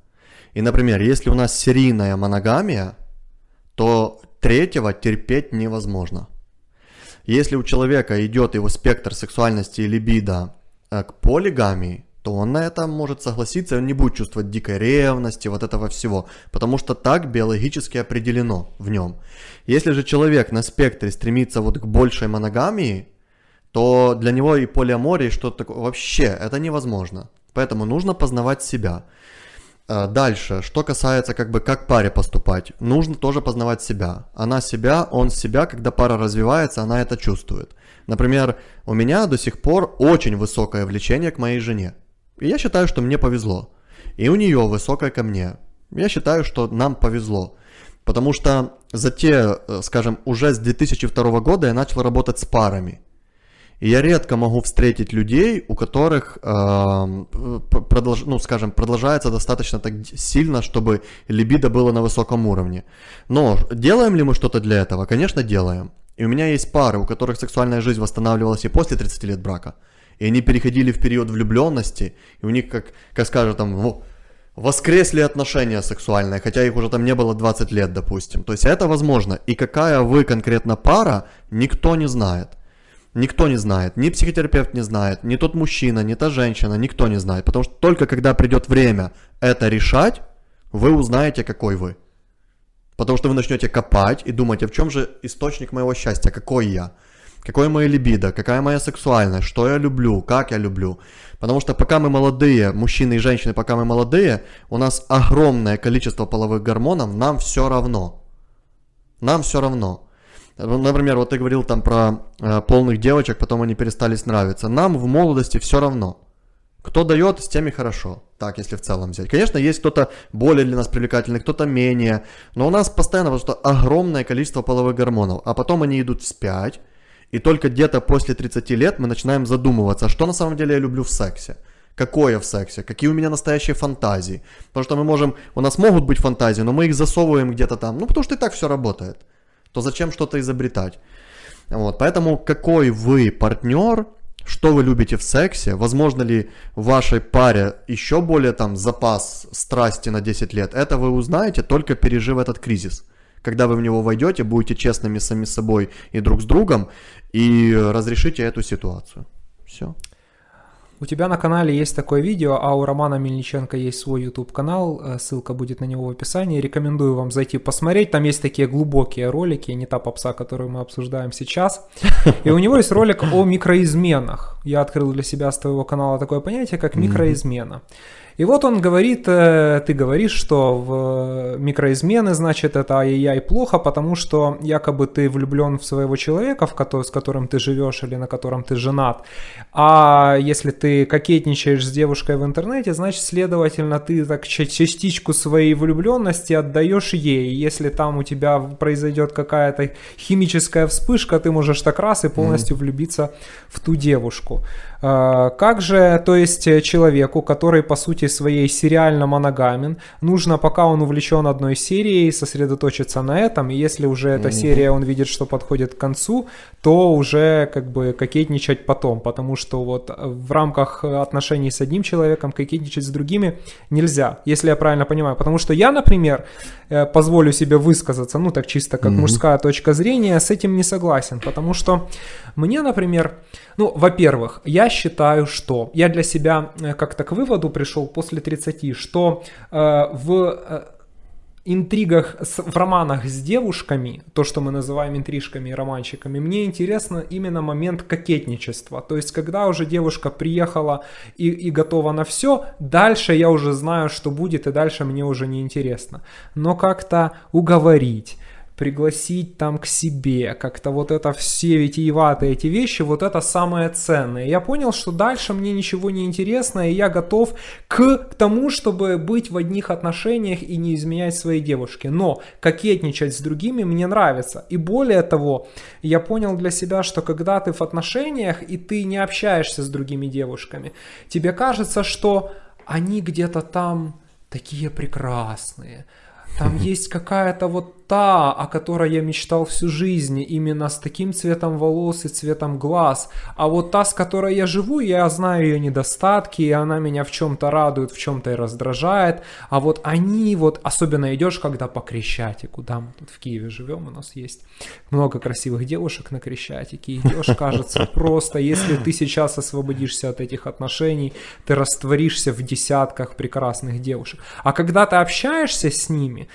И, например, если у нас серийная моногамия, то третьего терпеть невозможно. Если у человека идет его спектр сексуальности и либидо э, к полигамии, то он на это может согласиться, он не будет чувствовать дикой ревности, вот этого всего, потому что так биологически определено в нем. Если же человек на спектре стремится вот к большей моногамии, то для него и полиамория, что-то такое, вообще это невозможно. Поэтому нужно познавать себя. Э, дальше, что касается как бы как паре поступать, нужно тоже познавать себя. Она себя, он себя, когда пара развивается, она это чувствует. Например, у меня до сих пор очень высокое влечение к моей жене. И я считаю, что мне повезло. И у нее высокое ко мне. Я считаю, что нам повезло. Потому что за те, э, скажем, уже с 2002 года я начал работать с парами. И я редко могу встретить людей, у которых, э, продолж, ну, скажем, продолжается достаточно так сильно, чтобы либидо было на высоком уровне. Но делаем ли мы что-то для этого? Конечно, делаем. И у меня есть пары, у которых сексуальная жизнь восстанавливалась и после 30 лет брака. И они переходили в период влюбленности, и у них, как, как скажут, там, воскресли отношения сексуальные, хотя их уже там не было 20 лет, допустим. То есть это возможно. И какая вы конкретно пара, никто не знает. Никто не знает, ни психотерапевт не знает, ни тот мужчина, ни та женщина, никто не знает. Потому что только когда придет время это решать, вы узнаете, какой вы. Потому что вы начнете копать и думать, а в чем же источник моего счастья, какой я, какое мое либидо, какая моя сексуальность, что я люблю, как я люблю. Потому что пока мы молодые, мужчины и женщины, пока мы молодые, у нас огромное количество половых гормонов, нам все равно. Нам все равно. Ну, например, вот ты говорил там про э, полных девочек, потом они перестались нравиться. Нам в молодости все равно. Кто дает, с теми хорошо. Так, если в целом взять. Конечно, есть кто-то более для нас привлекательный, кто-то менее. Но у нас постоянно просто огромное количество половых гормонов. А потом они идут вспять. И только где-то после 30 лет мы начинаем задумываться, а что на самом деле я люблю в сексе. Какое в сексе? Какие у меня настоящие фантазии? Потому что мы можем, у нас могут быть фантазии, но мы их засовываем где-то там. Ну, потому что и так все работает то зачем что-то изобретать? Вот, поэтому какой вы партнер, что вы любите в сексе, возможно ли в вашей паре еще более там запас страсти на 10 лет, это вы узнаете только пережив этот кризис. Когда вы в него войдете, будете честными сами собой и друг с другом и разрешите эту ситуацию. Все. У тебя на канале есть такое видео, а у Романа Мельниченко есть свой YouTube канал, э, ссылка будет на него в описании. Рекомендую вам зайти посмотреть. Там есть такие глубокие ролики, не та попса, которую мы обсуждаем сейчас. И у него есть ролик о микроизменах. Я открыл для себя с твоего канала такое понятие, как микроизмена. И вот он говорит, э, ты говоришь, что в микроизмены, значит, это ай-яй плохо, потому что якобы ты влюблен в своего человека, в с которым ты живешь или на котором ты женат. А если ты кокетничаешь с девушкой в интернете, значит, следовательно, ты так ча- частичку своей влюбленности отдаешь ей. Если там у тебя произойдет какая-то химическая вспышка, ты можешь так раз и полностью влюбиться в ту девушку. А, Как же, то есть э, человеку, который по сути своей сериально моногамен, нужно, пока он увлечен одной серией, сосредоточиться на этом, и если уже эта серия, он видит, что подходит к концу, то уже как бы кокетничать потом, потому что вот э, в рамках отношений с одним человеком кокетничать с другими нельзя, если я правильно понимаю, потому что я, например, э, позволю себе высказаться, ну так чисто как мужская точка зрения, с этим не согласен, потому что мне, например, ну, во-первых, я считаю, что я для себя э, как-то к выводу пришел после 30, что э, в э, интригах, с- в романах с девушками, то, что мы называем интрижками и романчиками, мне интересно именно момент кокетничества. То есть, когда уже девушка приехала и, и готова на все, дальше я уже знаю, что будет, и дальше мне уже не интересно. Но как-то уговорить, пригласить там к себе, как-то вот это все витиеватые эти вещи, вот это самое ценное. Я понял, что дальше мне ничего не интересно, и я готов к тому, чтобы быть в одних отношениях и не изменять своей девушке. Но кокетничать с другими мне нравится. И более того, я понял для себя, что когда ты в отношениях и ты не общаешься с другими девушками, тебе кажется, что они где-то там такие прекрасные, там есть какая-то вот та, о которой я мечтал всю жизнь, именно с таким цветом волос и цветом глаз. А вот та, с которой я живу, я знаю ее недостатки, и она меня в чем-то радует, в чем-то и раздражает. А вот они, вот особенно идешь, когда по Крещатику, да, мы тут в Киеве живем, у нас есть много красивых девушек на Крещатике, идешь, кажется, просто, если ты сейчас освободишься от этих отношений, ты растворишься в десятках прекрасных девушек. А когда ты общаешься с ними,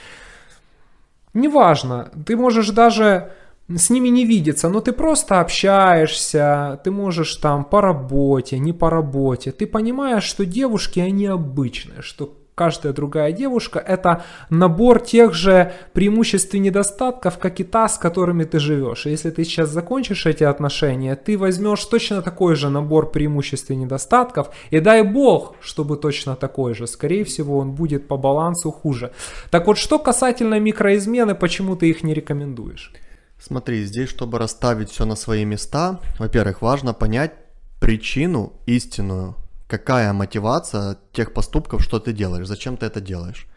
Неважно, ты можешь даже с ними не видеться, но ты просто общаешься, ты можешь там по работе, не по работе. Ты понимаешь, что девушки, они обычные, что каждая другая девушка это набор тех же преимуществ и недостатков, как и та, с которыми ты живешь. Если ты сейчас закончишь эти отношения, ты возьмешь точно такой же набор преимуществ и недостатков, и дай бог, чтобы точно такой же. Скорее всего, он будет по балансу хуже. Так вот, что касательно микроизмены, почему ты их не рекомендуешь? Смотри, здесь, чтобы расставить все на свои места, во-первых, важно понять причину истинную, какая мотивация тех поступков, что ты делаешь, зачем ты это делаешь.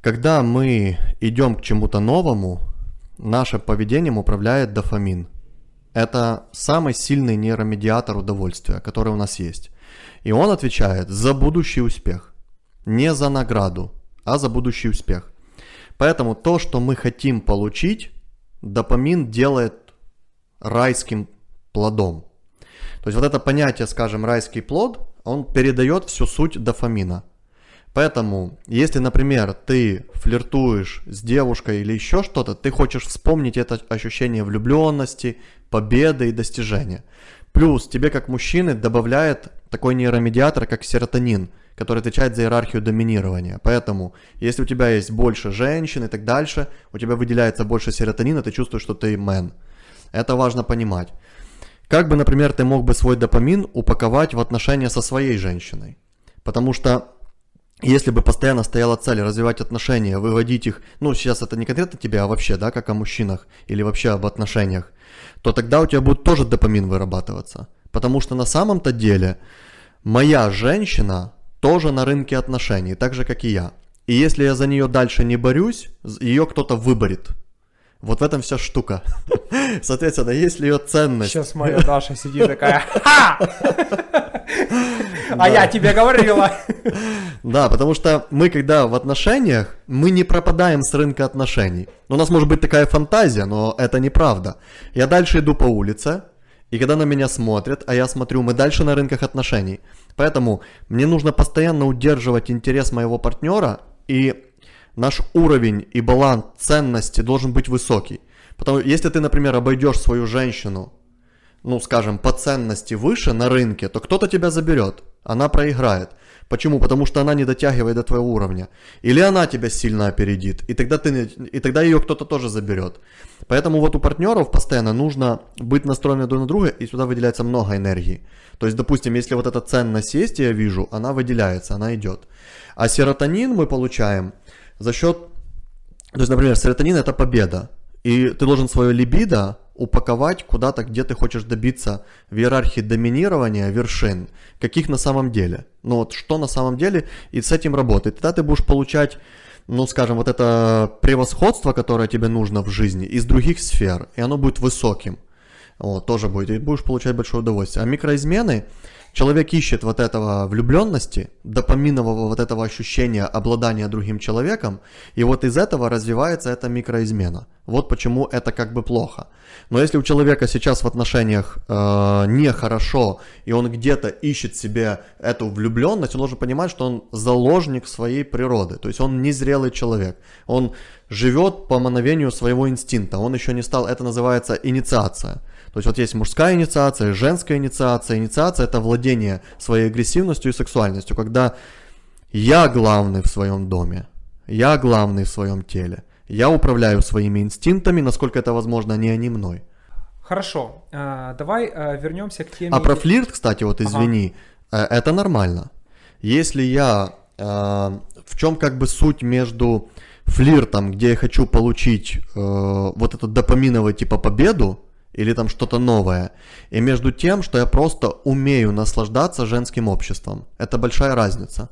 Когда мы идем к чему-то новому, нашим поведением управляет дофамин. Это самый сильный нейромедиатор удовольствия, который у нас есть. И он отвечает за будущий успех. Не за награду, а за будущий успех. Поэтому то, что мы хотим получить, допамин делает райским плодом. То есть вот это понятие, скажем, райский плод, он передает всю суть дофамина. Поэтому, если, например, ты флиртуешь с девушкой или еще что-то, ты хочешь вспомнить это ощущение влюбленности, победы и достижения. Плюс тебе как мужчины добавляет такой нейромедиатор, как серотонин, который отвечает за иерархию доминирования. Поэтому, если у тебя есть больше женщин и так дальше, у тебя выделяется больше серотонина, ты чувствуешь, что ты мэн. Это важно понимать. Как бы, например, ты мог бы свой допамин упаковать в отношения со своей женщиной? Потому что если бы постоянно стояла цель развивать отношения, выводить их, ну сейчас это не конкретно тебе, а вообще, да, как о мужчинах или вообще об отношениях, то тогда у тебя будет тоже допамин вырабатываться. Потому что на самом-то деле моя женщина тоже на рынке отношений, так же как и я. И если я за нее дальше не борюсь, ее кто-то выборет. Вот в этом вся штука. Соответственно, если ее ценность... Сейчас моя Даша сидит такая, «Ха! А я тебе говорила. Да, потому что мы, когда в отношениях, мы не пропадаем с рынка отношений. У нас может быть такая фантазия, но это неправда. Я дальше иду по улице, И когда на меня смотрят, а я смотрю, мы дальше на рынках отношений. Поэтому мне нужно постоянно удерживать интерес моего партнера, и наш уровень и баланс ценности должен быть высокий. Потому если ты, например, обойдешь свою женщину, ну, скажем, по ценности выше на рынке, то кто-то тебя заберет, она проиграет. Почему? Потому что она не дотягивает до твоего уровня. Или она тебя сильно опередит, и тогда, ты, и тогда ее кто-то тоже заберет. Поэтому вот у партнеров постоянно нужно быть настроенным друг на друга, и сюда выделяется много энергии. То есть, допустим, если вот эта ценность есть, я вижу, она выделяется, она идет. А серотонин мы получаем за счет... То есть, например, серотонин это победа. И ты должен свое либидо упаковать куда-то, где ты хочешь добиться в иерархии доминирования вершин, каких на самом деле. Ну вот что на самом деле, и с этим работать. Тогда ты будешь получать, ну скажем, вот это превосходство, которое тебе нужно в жизни из других сфер, и оно будет высоким. Вот, тоже будет, и будешь получать большое удовольствие. А микроизмены, человек ищет вот этого влюбленности, допаминового вот этого ощущения обладания другим человеком, и вот из этого развивается эта микроизмена. Вот почему это как бы плохо. Но если у человека сейчас в отношениях э, нехорошо, и он где-то ищет себе эту влюбленность, он должен понимать, что он заложник своей природы. То есть он незрелый человек. Он живет по мановению своего инстинкта. Он еще не стал, это называется инициация. То есть вот есть мужская инициация, женская инициация. Инициация это владение своей агрессивностью и сексуальностью, когда я главный в своем доме, я главный в своем теле. Я управляю своими инстинктами, насколько это возможно, не они мной. Хорошо, а, давай а, вернемся к теме... А про флирт, кстати, вот извини, ага. это нормально. Если я... А, в чем как бы суть между флиртом, где я хочу получить вот эту допаминовую типа победу, или там что-то новое, и между тем, что я просто умею наслаждаться женским обществом. Это большая разница.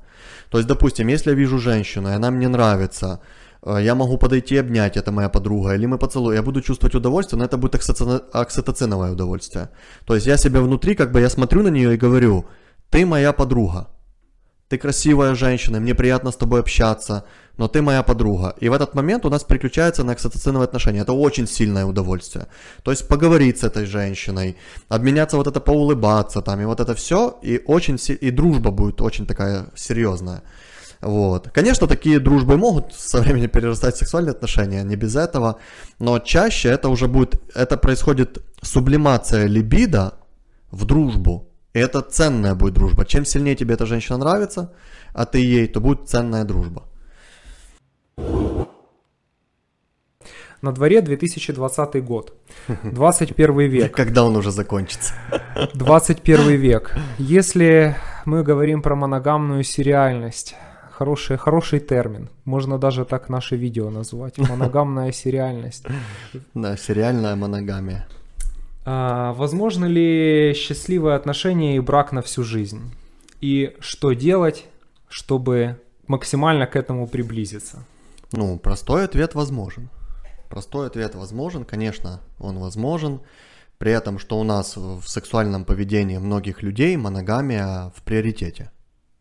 То есть, допустим, если я вижу женщину, и она мне нравится, Э, я могу подойти и обнять, это моя подруга, или мы поцелуем, я буду чувствовать удовольствие, но это будет окситоциновое удовольствие. То есть я себя внутри, как бы я смотрю на нее и говорю, ты моя подруга, ты красивая женщина, мне приятно с тобой общаться, но ты моя подруга. И в этот момент у нас переключается на окситоциновые отношения. Это очень сильное удовольствие. То есть поговорить с этой женщиной, обменяться вот это, поулыбаться там, и вот это все, и очень, и дружба будет очень такая серьезная. Вот. Конечно, такие дружбы могут со временем перерастать в сексуальные отношения, не без этого, но чаще это уже будет, это происходит сублимация либидо в дружбу. И это ценная будет дружба. Чем сильнее тебе эта женщина нравится, а ты ей, то будет ценная дружба. На дворе 2020 год. 21 век. Когда он уже закончится? 21 век. Если мы говорим про моногамную сериальность, хороший, хороший термин. Можно даже так наше видео назвать. Моногамная сериальность. Да, сериальная моногамия. А, возможно ли счастливые отношения и брак на всю жизнь? И что делать, чтобы максимально к этому приблизиться? Ну, простой ответ возможен. Простой ответ возможен, конечно, он возможен. При этом, что у нас в сексуальном поведении многих людей моногамия в приоритете.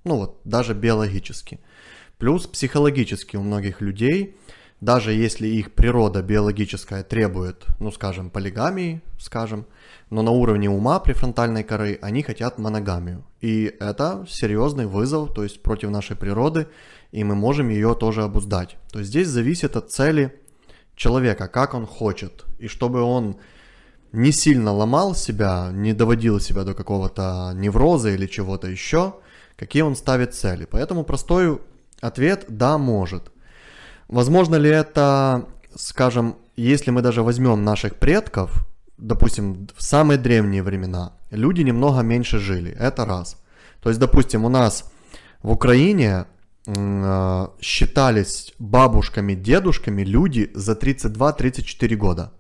Ну вот, даже биологически. Плюс психологически у многих людей, даже если их природа биологическая требует, ну скажем, полигамии, скажем, но на уровне ума префронтальной коры они хотят моногамию. И это серьезный вызов, то есть против нашей природы, и мы можем ее тоже обуздать. То есть здесь зависит от цели человека, как он хочет, и чтобы он не сильно ломал себя, не доводил себя до какого-то невроза или чего-то еще, какие он ставит цели. Поэтому простой ответ – да, может. Возможно ли это, скажем, если мы даже возьмем наших предков, допустим, в самые древние времена, люди немного меньше жили, это раз. То есть, допустим, у нас в Украине э, считались бабушками, дедушками люди за 32-34 года.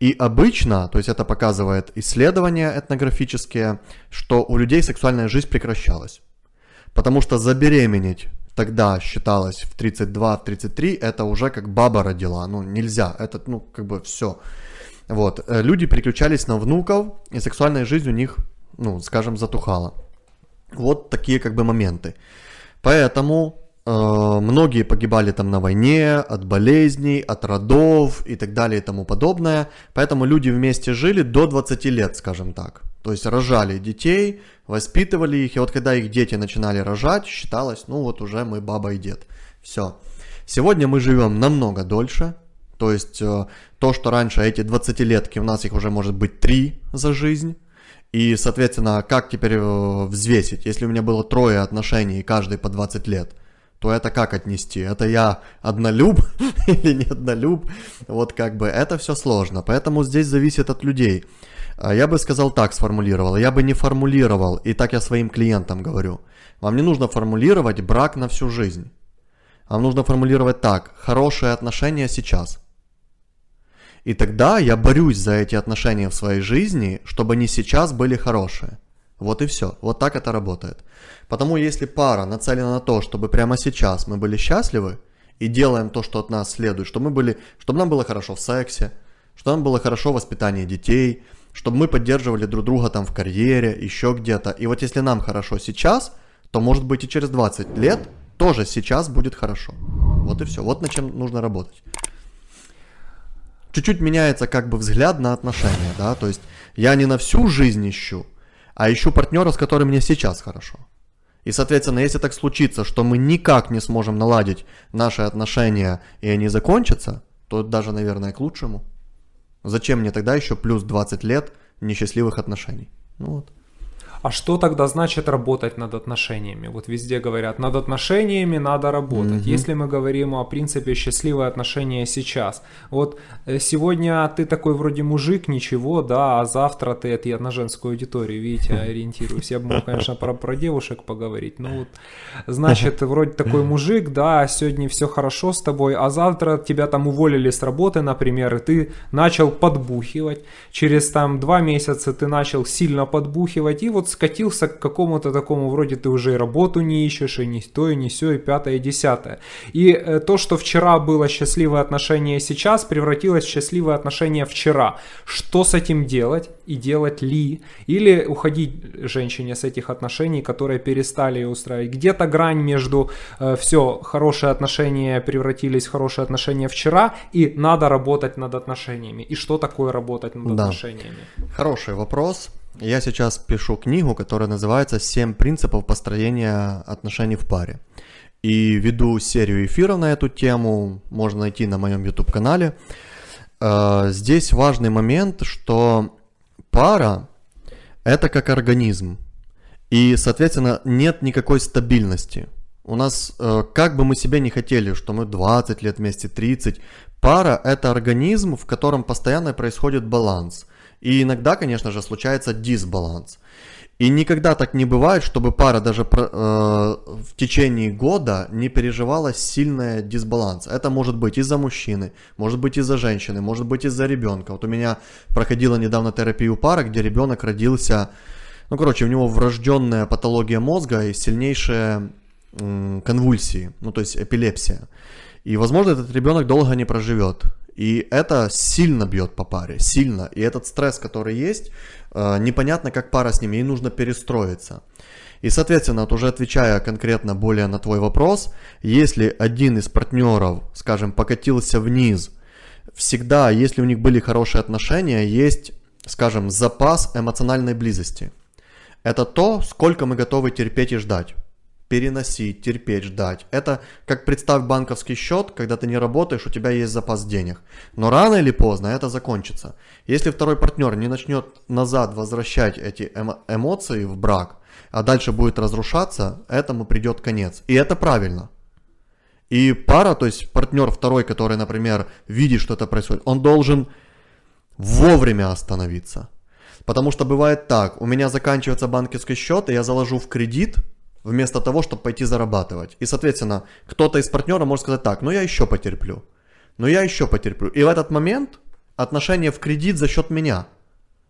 И обычно, то есть это показывает исследования этнографические, что у людей сексуальная жизнь прекращалась. Потому что забеременеть тогда считалось в 32, в 33, это уже как баба родила. Ну, нельзя. Это, ну, как бы все. Вот. Э, люди переключались на внуков, и сексуальная жизнь у них, ну, скажем, затухала. Вот такие как бы моменты. Поэтому э, многие погибали там на войне, от болезней, от родов и так далее и тому подобное. Поэтому люди вместе жили до 20 лет, скажем так. То есть рожали детей, воспитывали их, и вот когда их дети начинали рожать, считалось, ну вот уже мы баба и дед. Все. Сегодня мы живем намного дольше, то есть э, то, что раньше эти 20-летки, у нас их уже может быть 3 за жизнь. И, соответственно, как теперь э, взвесить? Если у меня было трое отношений, каждый по 20 лет, то это как отнести? Это я однолюб или не однолюб? Вот как бы это все сложно. Поэтому здесь зависит от людей. А я бы сказал так, сформулировал. Я бы не формулировал, и так я своим клиентам говорю. Вам не нужно формулировать брак на всю жизнь. Вам нужно формулировать так. Хорошие отношения сейчас. И тогда я борюсь за эти отношения в своей жизни, чтобы они сейчас были хорошие. Вот и все. Вот так это работает. Потому если пара нацелена на то, чтобы прямо сейчас мы были счастливы и делаем то, что от нас следует, чтобы, мы были, чтобы нам было хорошо в сексе, чтобы нам было хорошо в воспитании детей, чтобы мы поддерживали друг друга там в карьере, еще где-то. И вот если нам хорошо сейчас, то может быть и через 20 лет тоже сейчас будет хорошо. Вот и все. Вот над чем нужно работать чуть-чуть меняется как бы взгляд на отношения, да, то есть я не на всю жизнь ищу, а ищу партнера, с которым мне сейчас хорошо. И, соответственно, если так случится, что мы никак не сможем наладить наши отношения и они закончатся, то даже, наверное, к лучшему. Зачем мне тогда еще плюс 20 лет несчастливых отношений? Ну вот. А что тогда значит работать над отношениями? Вот везде говорят, над отношениями надо работать. Mm-hmm. Если мы говорим о принципе счастливые отношения сейчас. Вот э, сегодня ты такой вроде мужик, ничего, да, а завтра ты, это я на женскую аудиторию, видите, ориентируюсь. Я бы мог, конечно, про, про девушек поговорить. Ну вот, значит, вроде такой мужик, да, сегодня все хорошо с тобой, а завтра тебя там уволили с работы, например, и ты начал подбухивать. Через там два месяца ты начал сильно подбухивать, и вот скатился к какому-то такому, вроде ты уже и работу не ищешь, и не то, и не все, и пятое, и десятое. И э, то, что вчера было счастливое отношение сейчас, превратилось в счастливое отношение вчера. Что с этим делать? И делать ли? Или уходить женщине с этих отношений, которые перестали ее устраивать? Где-то грань между э, все, хорошие отношения превратились в хорошие отношения вчера, и надо работать над отношениями. И что такое работать над да. отношениями? Хороший вопрос. Я сейчас пишу книгу, которая называется «Семь принципов построения отношений в паре». И веду серию эфиров на эту тему, можно найти на моем YouTube-канале. Э, здесь важный момент, что пара – это как организм. И, соответственно, нет никакой стабильности. У нас, э, как бы мы себе не хотели, что мы 20 лет вместе, 30, пара – это организм, в котором постоянно происходит баланс – и иногда, конечно же, случается дисбаланс. И никогда так не бывает, чтобы пара даже э, в течение года не переживала сильный дисбаланс. Это может быть из-за мужчины, может быть из-за женщины, может быть из-за ребенка. Вот у меня проходила недавно терапию пара, где ребенок родился, ну короче, у него врожденная патология мозга и сильнейшие конвульсии, ну то есть эпилепсия. И возможно этот ребенок долго не проживет. И это сильно бьет по паре, сильно. И этот стресс, который есть, э, непонятно, как пара с ним, ей нужно перестроиться. И, соответственно, вот уже отвечая конкретно более на твой вопрос, если один из партнеров, скажем, покатился вниз, всегда, если у них были хорошие отношения, есть, скажем, запас эмоциональной близости. Это то, сколько мы готовы терпеть и ждать переносить, терпеть, ждать. Это как представь банковский счет, когда ты не работаешь, у тебя есть запас денег. Но рано или поздно это закончится. Если второй партнер не начнет назад возвращать эти эмо- эмоции в брак, а дальше будет разрушаться, этому придет конец. И это правильно. И пара, то есть партнер второй, который, например, видит, что это происходит, он должен вовремя остановиться. Потому что бывает так, у меня заканчивается банковский счет, и я заложу в кредит – вместо того, чтобы пойти зарабатывать. И, соответственно, кто-то из партнеров может сказать так, ну я еще потерплю, ну я еще потерплю. И в этот момент отношения в кредит за счет меня.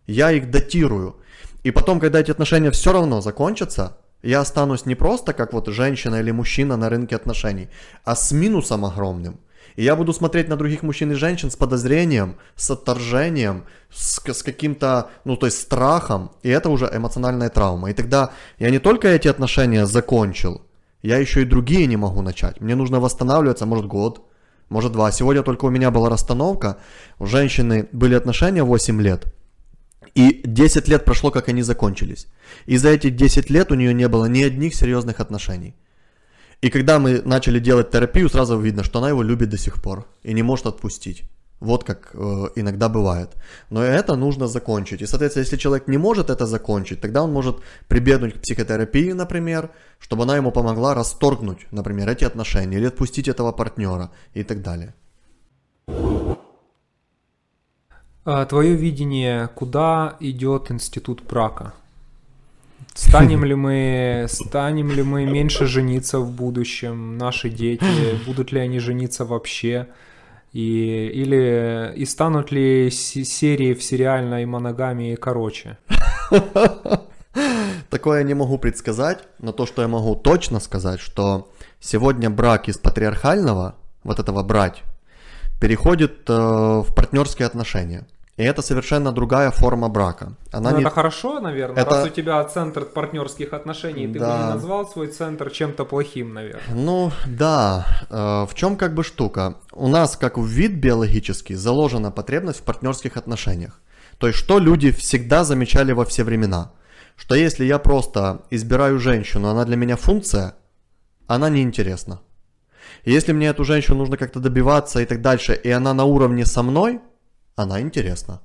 Я их датирую. И потом, когда эти отношения все равно закончатся, я останусь не просто как вот женщина или мужчина на рынке отношений, а с минусом огромным. И я буду смотреть на других мужчин и женщин с подозрением, с отторжением, с, с каким-то, ну то есть страхом, и это уже эмоциональная травма. И тогда я не только эти отношения закончил, я еще и другие не могу начать. Мне нужно восстанавливаться, может, год, может, два. Сегодня только у меня была расстановка, у женщины были отношения 8 лет, и 10 лет прошло, как они закончились. И за эти 10 лет у нее не было ни одних серьезных отношений. И когда мы начали делать терапию, сразу видно, что она его любит до сих пор и не может отпустить. Вот как э, иногда бывает. Но это нужно закончить. И, соответственно, если человек не может это закончить, тогда он может прибегнуть к психотерапии, например, чтобы она ему помогла расторгнуть, например, эти отношения или отпустить этого партнера и так далее. А твое видение, куда идет институт брака? Станем ли мы, станем ли мы меньше жениться в будущем? Наши дети, будут ли они жениться вообще? И, или и станут ли серии в сериальной моногамии короче? Такое я не могу предсказать, но то, что я могу точно сказать, что сегодня брак из патриархального, вот этого брать, переходит э, в партнерские отношения. И это совершенно другая форма брака. Она ну, не... Это хорошо, наверное, это... раз у тебя центр партнерских отношений, ты да. бы не назвал свой центр чем-то плохим, наверное. Ну, да. Э, в чем как бы штука? У нас, как в вид биологический, заложена потребность в партнерских отношениях. То есть, что люди всегда замечали во все времена? Что если я просто избираю женщину, она для меня функция, она неинтересна. Если мне эту женщину нужно как-то добиваться и так дальше, и она на уровне со мной – она интересна.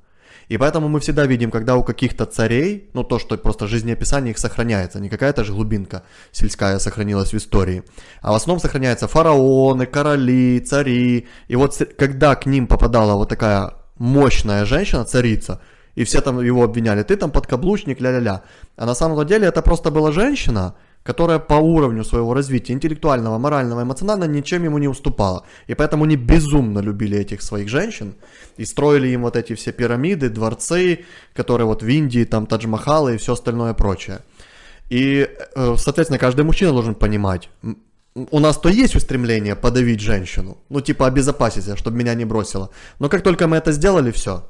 И поэтому мы всегда видим, когда у каких-то царей, ну то, что просто жизнеописание их сохраняется, не какая-то же глубинка сельская сохранилась в истории, а в основном сохраняются фараоны, короли, цари. И вот когда к ним попадала вот такая мощная женщина, царица, и все там его обвиняли, ты там подкаблучник, ля-ля-ля. А на самом деле это просто была женщина, которая по уровню своего развития интеллектуального, морального, эмоционального ничем ему не уступала. И поэтому они безумно любили этих своих женщин и строили им вот эти все пирамиды, дворцы, которые вот в Индии, там Тадж-Махалы и все остальное прочее. И, э, соответственно, каждый мужчина должен понимать, у нас то есть устремление подавить женщину, ну типа обезопасить себя, чтобы меня не бросила. Но как только мы это сделали, все.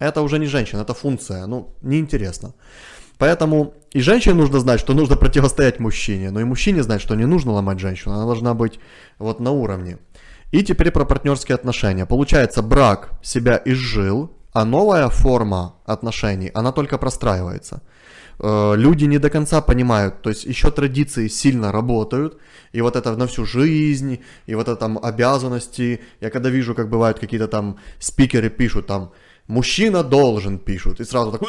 Это уже не женщина, это функция, ну неинтересно. Поэтому и женщине нужно знать, что нужно противостоять мужчине, но и мужчине знать, что не нужно ломать женщину, она должна быть вот на уровне. И теперь про партнерские отношения. Получается, брак себя изжил, а новая форма отношений, она только простраивается. Э, люди не до конца понимают, то есть еще традиции сильно работают, и вот это на всю жизнь, и вот это там обязанности. Я когда вижу, как бывают какие-то там спикеры пишут там, мужчина должен пишут, и сразу так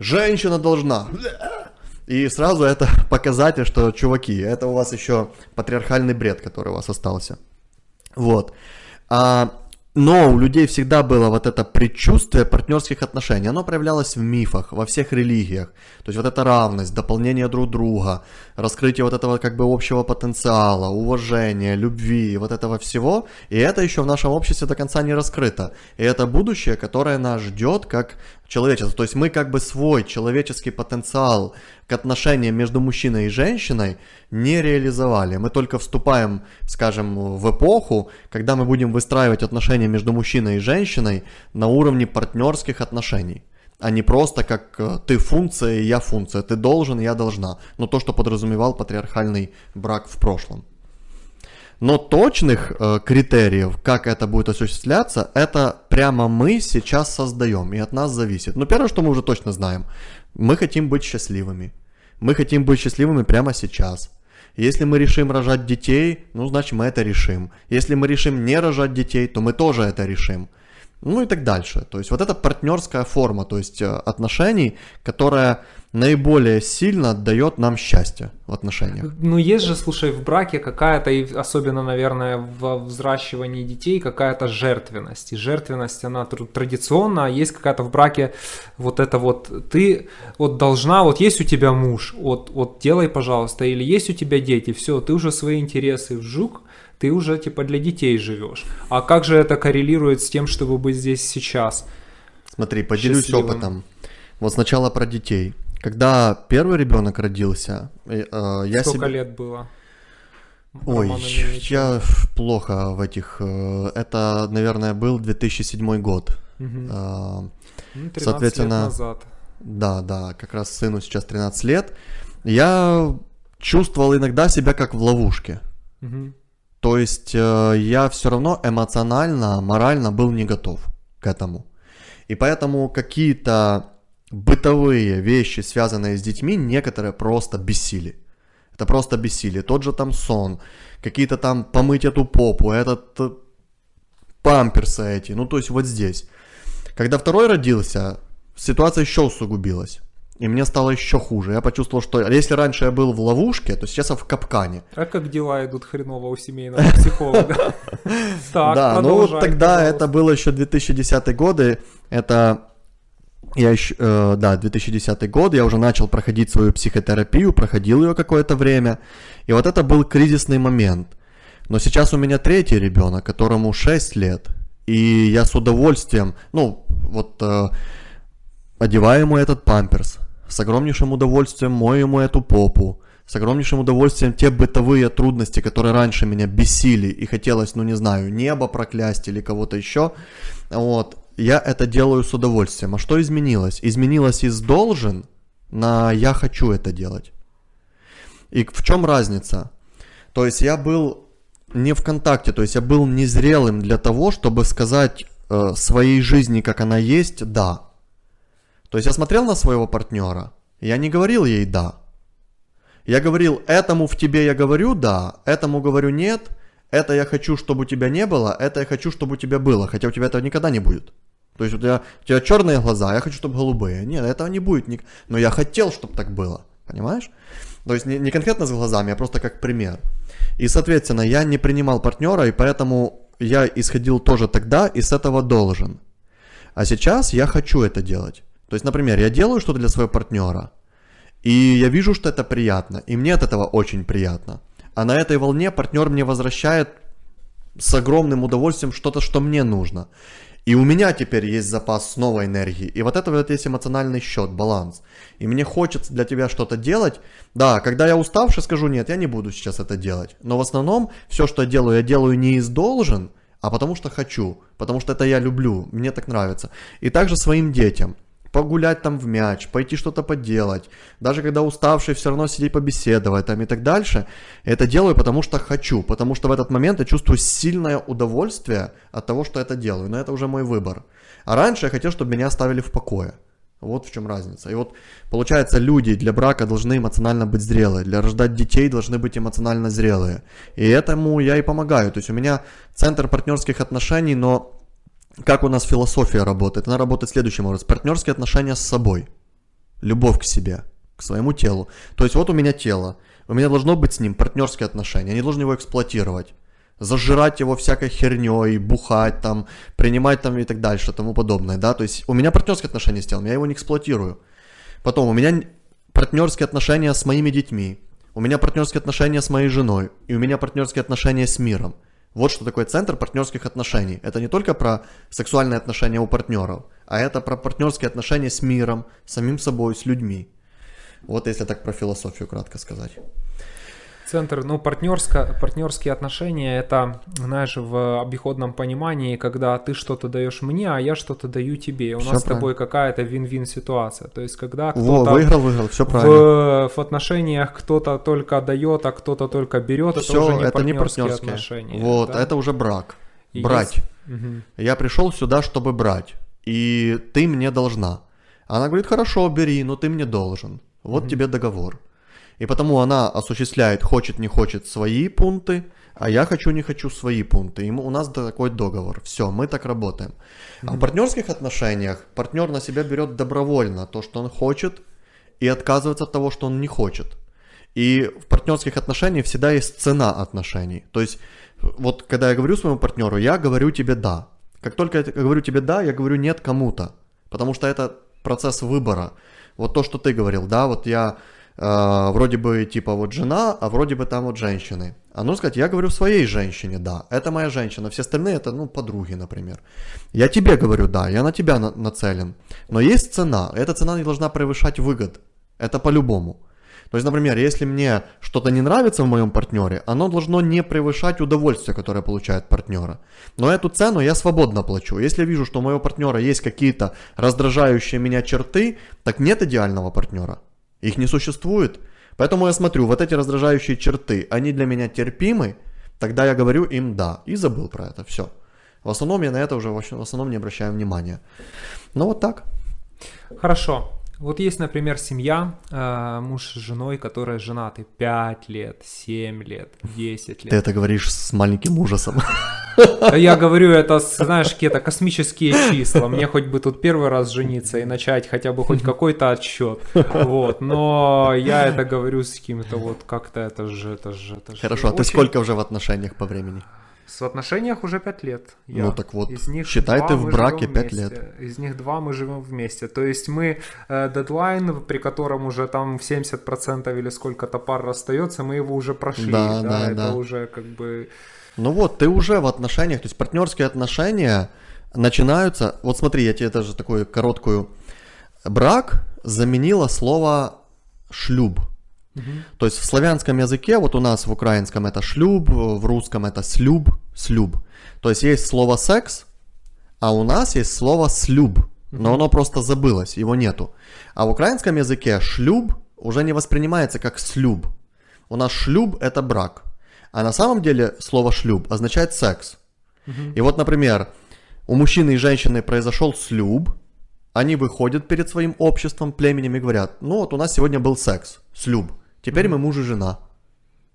женщина должна. И сразу это показатель, что, чуваки, это у вас еще патриархальный бред, который у вас остался. Вот. А, но у людей всегда было вот это предчувствие партнерских отношений. Оно проявлялось в мифах, во всех религиях. То есть вот эта равность, дополнение друг друга, раскрытие вот этого как бы общего потенциала, уважения, любви, вот этого всего. И это еще в нашем обществе до конца не раскрыто. И это будущее, которое нас ждет как человечество. То есть мы как бы свой человеческий потенциал к отношениям между мужчиной и женщиной не реализовали. Мы только вступаем, скажем, в эпоху, когда мы будем выстраивать отношения между мужчиной и женщиной на уровне партнерских отношений а не просто как э, ты функция и я функция, ты должен, я должна. Но то, что подразумевал патриархальный брак в прошлом. Но точных э, критериев, как это будет осуществляться, это прямо мы сейчас создаем и от нас зависит. Но первое, что мы уже точно знаем, мы хотим быть счастливыми. Мы хотим быть счастливыми прямо сейчас. Если мы решим рожать детей, ну значит мы это решим. Если мы решим не рожать детей, то мы тоже это решим ну и так дальше. То есть вот это партнерская форма, то есть э, отношений, которая наиболее сильно дает нам счастье в отношениях. Ну есть же, слушай, в браке какая-то, особенно, наверное, в взращивании детей, какая-то жертвенность. И жертвенность, она традиционна, а есть какая-то в браке вот это вот, ты вот должна, вот есть у тебя муж, вот, вот делай, пожалуйста, или есть у тебя дети, все, ты уже свои интересы вжук, ты уже типа для детей живешь. А как же это коррелирует с тем, чтобы быть здесь сейчас? Смотри, поделюсь счастливым? опытом. Вот сначала про детей. Когда первый ребенок родился, э, э я Сколько себе... лет было? Ой, я плохо в этих... Э, это, наверное, был 2007 год. Угу. Соответственно, лет назад. Да, да, как раз сыну сейчас 13 лет. Я чувствовал иногда себя как в ловушке. Мгм. То есть я все равно эмоционально, морально был не готов к этому. И поэтому какие-то бытовые вещи, связанные с детьми, некоторые просто бессили. Это просто бессилие. Тот же там сон, какие-то там помыть эту попу, этот э, памперсы эти, ну то есть вот здесь. Когда второй родился, ситуация еще усугубилась. И мне стало еще хуже. Я почувствовал, что если раньше я был в ловушке, то сейчас я в капкане. А как дела идут хреново у семейного психолога? Да, ну тогда это было еще 2010 годы. Это я еще, э, да, 2010 год, я уже начал проходить свою психотерапию, проходил ее какое-то время. И вот это был кризисный момент. Но сейчас у меня третий ребенок, которому 6 лет. И я с удовольствием, ну, вот э, одеваю ему этот памперс, с огромнейшим удовольствием мою ему эту попу, с огромнейшим удовольствием те бытовые трудности, которые раньше меня бесили и хотелось, ну не знаю, небо проклясть или кого-то еще, вот, я это делаю с удовольствием. А что изменилось? Изменилось из должен на я хочу это делать. И в чем разница? То есть я был не в контакте, то есть я был незрелым для того, чтобы сказать э, своей жизни, как она есть, да. То есть я смотрел на своего партнера, я не говорил ей да. Я говорил, этому в тебе я говорю да, этому говорю нет, это я хочу, чтобы у тебя не было, это я хочу, чтобы у тебя было, хотя у тебя этого никогда не будет. То есть у тебя, у тебя черные глаза, я хочу, чтобы голубые. Нет, этого не будет. ник- Но я хотел, чтобы так было. Понимаешь? То есть не, не конкретно с глазами, а просто как пример. И, соответственно, я не принимал партнера, и поэтому я исходил тоже тогда и с этого должен. А сейчас я хочу это делать. То есть, например, я делаю что-то для своего партнера, и я вижу, что это приятно, и мне от этого очень приятно. А на этой волне партнер мне возвращает с огромным удовольствием что-то, что мне нужно. И у меня теперь есть запас новой энергии. И вот это вот есть эмоциональный счет, баланс. И мне хочется для тебя что-то делать. Да, когда я уставший, скажу, нет, я не буду сейчас это делать. Но в основном все, что я делаю, я делаю не из должен, а потому что хочу. Потому что это я люблю, мне так нравится. И также своим детям. Погулять там в мяч, пойти что-то поделать. Даже когда уставший, все равно сидеть побеседовать там и так дальше. Это делаю, потому что хочу. Потому что в этот момент я чувствую сильное удовольствие от того, что это делаю. Но это уже мой выбор. А раньше я хотел, чтобы меня оставили в покое. Вот в чем разница. И вот получается, люди для брака должны эмоционально быть зрелые, для рождать детей должны быть эмоционально зрелые. И этому я и помогаю. То есть у меня центр партнерских отношений, но как у нас философия работает? Она работает следующим образом. Партнерские отношения с собой. Любовь к себе, к своему телу. То есть вот у меня тело. У меня должно быть с ним партнерские отношения. Я не должен его эксплуатировать. Зажирать его всякой херней, бухать там, принимать там и так дальше, тому подобное, да. То есть у меня партнерские отношения с телом, я его не эксплуатирую. Потом у меня партнерские отношения с моими детьми. У меня партнерские отношения с моей женой. И у меня партнерские отношения с миром. Вот что такое центр партнерских отношений. Это не только про сексуальные отношения у партнеров, а это про партнерские отношения с миром, самим собой, с людьми. Вот если так про философию кратко сказать. Центр, ну, партнерско, партнерские отношения, это, знаешь, в обиходном понимании, когда ты что-то даешь мне, а я что-то даю тебе. У Всё нас с правильно. тобой какая-то вин-вин ситуация. То есть, когда кто-то выиграл, выиграл, все правильно. в, в отношениях кто-то только дает, а кто-то только берет, это Все, уже не это не партнерские партнерские. отношения. Вот, да? это уже брак. И брать. есть- Мгм. Я пришел сюда, чтобы брать. И ты мне должна. Она говорит, хорошо, бери, но ты мне должен. Вот тебе договор. И потому она осуществляет, хочет, не хочет, свои пункты, а я хочу, не хочу, свои пункты. И у нас такой договор. Все, мы так работаем. А в партнерских отношениях партнер на себя берет добровольно то, что он хочет, и отказывается от того, что он не хочет. И в партнерских отношениях всегда есть цена отношений. То есть, вот когда я говорю своему партнеру, я говорю тебе да. Как только я говорю тебе да, я говорю нет кому-то. Потому что это процесс выбора. Вот то, что ты говорил, да, вот я э, вроде бы типа вот жена, а вроде бы там вот женщины. А ну сказать, я говорю своей женщине да, это моя женщина, все остальные это, ну, подруги, например. Я тебе говорю да, я на тебя на- нацелен. Но есть цена, эта цена не должна превышать выгод. Это по-любому. То есть, например, если мне что-то не нравится в моем партнере, оно должно не превышать удовольствие, которое получает партнера. Но эту цену я свободно плачу. Если вижу, что у моего партнера есть какие-то раздражающие меня черты, так нет идеального партнера. Их не существует. Поэтому я смотрю, вот эти раздражающие черты, они для меня терпимы, тогда я говорю им да, и забыл про это, все. В основном я на это уже в основном не обращаю внимания. Ну вот так. Хорошо. Вот есть, например, семья, э, муж с женой, которые женаты 5 лет, 7 лет, 10 лет. Ты это говоришь с маленьким ужасом. Я говорю это, знаешь, какие-то космические числа. Мне хоть бы тут первый раз жениться и начать хотя бы хоть какой-то отсчет. Вот. Но я это говорю с каким-то вот как-то это же, это же, это же. Хорошо, а ты сколько уже в отношениях по времени? В отношениях уже 5 лет. Я. Ну так вот, из них считай ты в браке 5 лет. Из них два мы живем вместе. То есть мы э, дедлайн, при котором уже там 70% или сколько-то пар расстается, мы его уже прошли. Да, да, да это да. уже как бы... Ну вот, ты уже в отношениях, то есть партнерские отношения начинаются... Вот смотри, я тебе даже такую короткую... Брак заменило слово шлюб. Угу. То есть в славянском языке, вот у нас в украинском это шлюб, в русском это слюб, слюб. То есть есть слово секс, а у нас есть слово слюб, но оно просто забылось, его нету. А в украинском языке шлюб уже не воспринимается как слюб. У нас шлюб это брак. А на самом деле слово шлюб означает секс. Угу. И вот, например, у мужчины и женщины произошел слюб, они выходят перед своим обществом, племенем и говорят, ну вот у нас сегодня был секс, слюб. Теперь mm-hmm. мы муж и жена.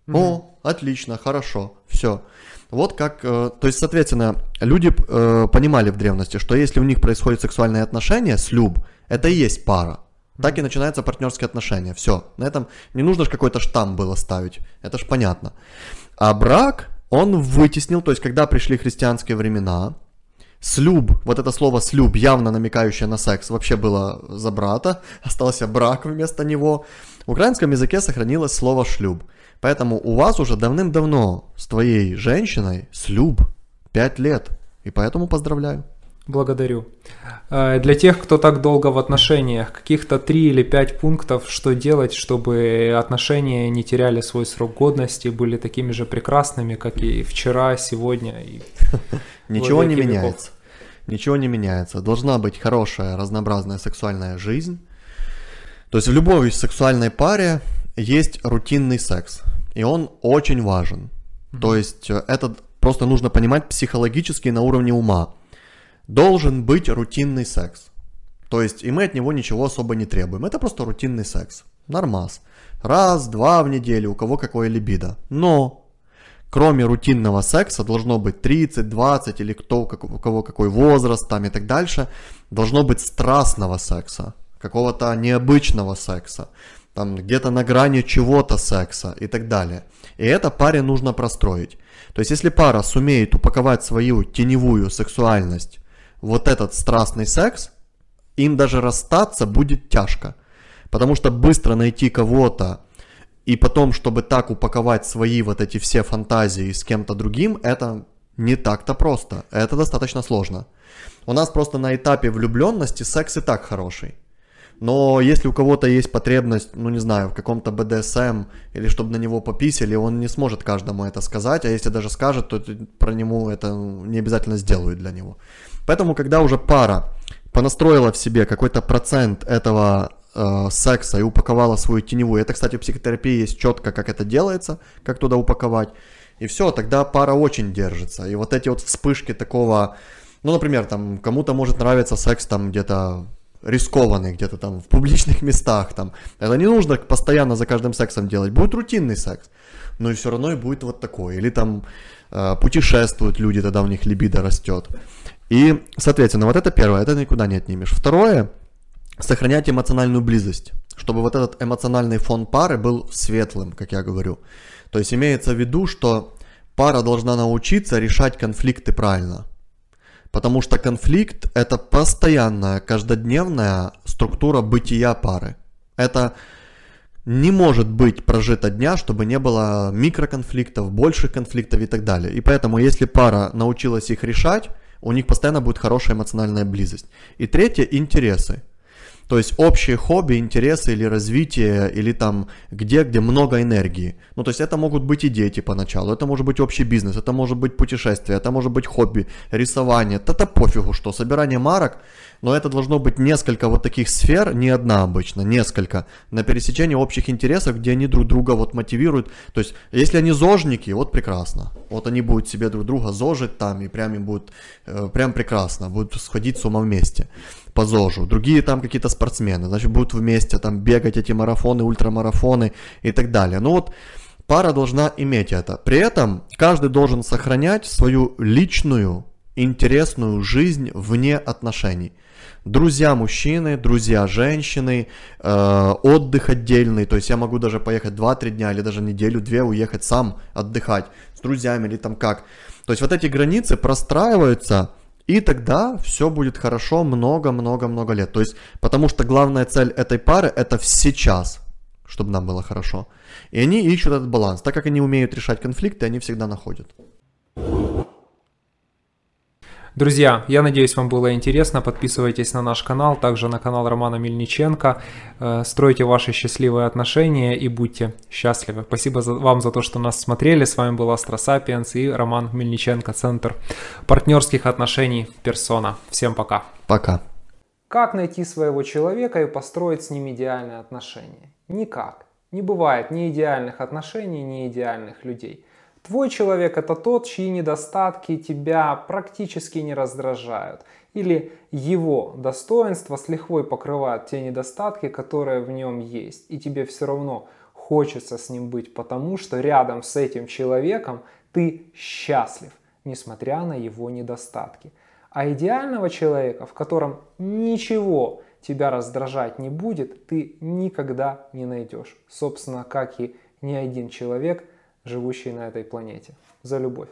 Mm-hmm. О, отлично, хорошо, все. Вот как, э, то есть, соответственно, люди э, понимали в древности, что если у них происходят сексуальные отношения, слюб, это и есть пара. Так и начинаются партнерские отношения. Все. На этом не нужно же какой-то штамп было ставить. Это ж понятно. А брак, он вытеснил, то есть, когда пришли христианские времена, Слюб, вот это слово слюб, явно намекающее на секс, вообще было за брата, остался брак вместо него. В украинском языке сохранилось слово шлюб. Поэтому у вас уже давным-давно с твоей женщиной слюб 5 лет. И поэтому поздравляю. Благодарю. Э, для тех, кто так долго в отношениях, каких-то 3 или 5 пунктов, что делать, чтобы отношения не теряли свой срок годности, были такими же прекрасными, как и вчера, сегодня. И Ничего не меняется. Ничего не меняется. Должна быть хорошая, разнообразная сексуальная жизнь. То есть в любой сексуальной паре есть рутинный секс. И он очень важен. Mm-hmm. То есть э, это просто нужно понимать психологически на уровне ума. Должен быть рутинный секс. То есть и мы от него ничего особо не требуем. Это просто рутинный секс. Нормас. Раз, два в неделю, у кого какое либидо. Но кроме рутинного секса должно быть 30, 20 или кто, у кого какой возраст там и так дальше, должно быть страстного секса, какого-то необычного секса, там где-то на грани чего-то секса и так далее. И это паре нужно простроить. То есть если пара сумеет упаковать свою теневую сексуальность вот этот страстный секс, им даже расстаться будет тяжко. Потому что быстро найти кого-то, и потом, чтобы так упаковать свои вот эти все фантазии с кем-то другим, это не так-то просто. Это достаточно сложно. У нас просто на этапе влюбленности секс и так хороший. Но если у кого-то есть потребность, ну не знаю, в каком-то БДСМ, или чтобы на него пописали, он не сможет каждому это сказать, а если даже скажет, то про него это не обязательно сделают для него. Поэтому, когда уже пара понастроила в себе какой-то процент этого э, секса и упаковала свою теневую. Это, кстати, в психотерапии есть четко, как это делается, как туда упаковать. И все, тогда пара очень держится. И вот эти вот вспышки такого, ну, например, там кому-то может нравиться секс там где-то рискованный, где-то там в публичных местах, там. Это не нужно постоянно за каждым сексом делать. Будет рутинный секс. Но и все равно и будет вот такой. Или там э, путешествуют люди, тогда у них либидо растет. И, соответственно, вот это первое, это никуда не отнимешь. Второе, сохранять эмоциональную близость, чтобы вот этот эмоциональный фон пары был светлым, как я говорю. То есть имеется в виду, что пара должна научиться решать конфликты правильно. Потому что конфликт это постоянная, каждодневная структура бытия пары. Это не может быть прожито дня, чтобы не было микроконфликтов, больших конфликтов и так далее. И поэтому, если пара научилась их решать, у них постоянно будет хорошая эмоциональная близость. И третье – интересы. То есть общие хобби, интересы или развитие, или там где, где много энергии. Ну, то есть это могут быть и дети поначалу, это может быть общий бизнес, это может быть путешествие, это может быть хобби, рисование, это пофигу что, собирание марок, но это должно быть несколько вот таких сфер, не одна обычно, несколько, на пересечении общих интересов, где они друг друга вот мотивируют. То есть, если они зожники, вот прекрасно. Вот они будут себе друг друга зожить там, и прям им будет э, прям прекрасно, будут сходить с ума вместе по ЗОЖу. Другие там какие-то спортсмены, значит, будут вместе там бегать эти марафоны, ультрамарафоны и так далее. Ну вот, пара должна иметь это. При этом каждый должен сохранять свою личную, интересную жизнь вне отношений друзья мужчины, друзья женщины, э, отдых отдельный, то есть я могу даже поехать 2-3 дня или даже неделю-две уехать сам отдыхать с друзьями или там как. То есть вот эти границы простраиваются, и тогда все будет хорошо много-много-много лет. То есть, потому что главная цель этой пары это сейчас, чтобы нам было хорошо. И они ищут этот баланс. Так как они умеют решать конфликты, они всегда находят. Друзья, я надеюсь, вам было интересно. Подписывайтесь на наш канал, также на канал Романа Мельниченко. Э, стройте ваши счастливые отношения и будьте счастливы. Спасибо вам за то, что нас смотрели. С вами был Астро Сапиенс и Роман Мельниченко, Центр партнерских отношений Персона. Всем пока. Пока. Как найти своего человека и построить с ним идеальные отношения? Никак. Не бывает ни идеальных отношений, ни идеальных людей. Твой человек это тот, чьи недостатки тебя практически не раздражают. Или его достоинства с лихвой покрывают те недостатки, которые в нем есть. И тебе все равно хочется с ним быть, потому что рядом с этим человеком ты счастлив, несмотря на его недостатки. А идеального человека, в котором ничего тебя раздражать не будет, ты никогда не найдешь. Собственно, как и ни один человек – живущие на этой планете. За любовь.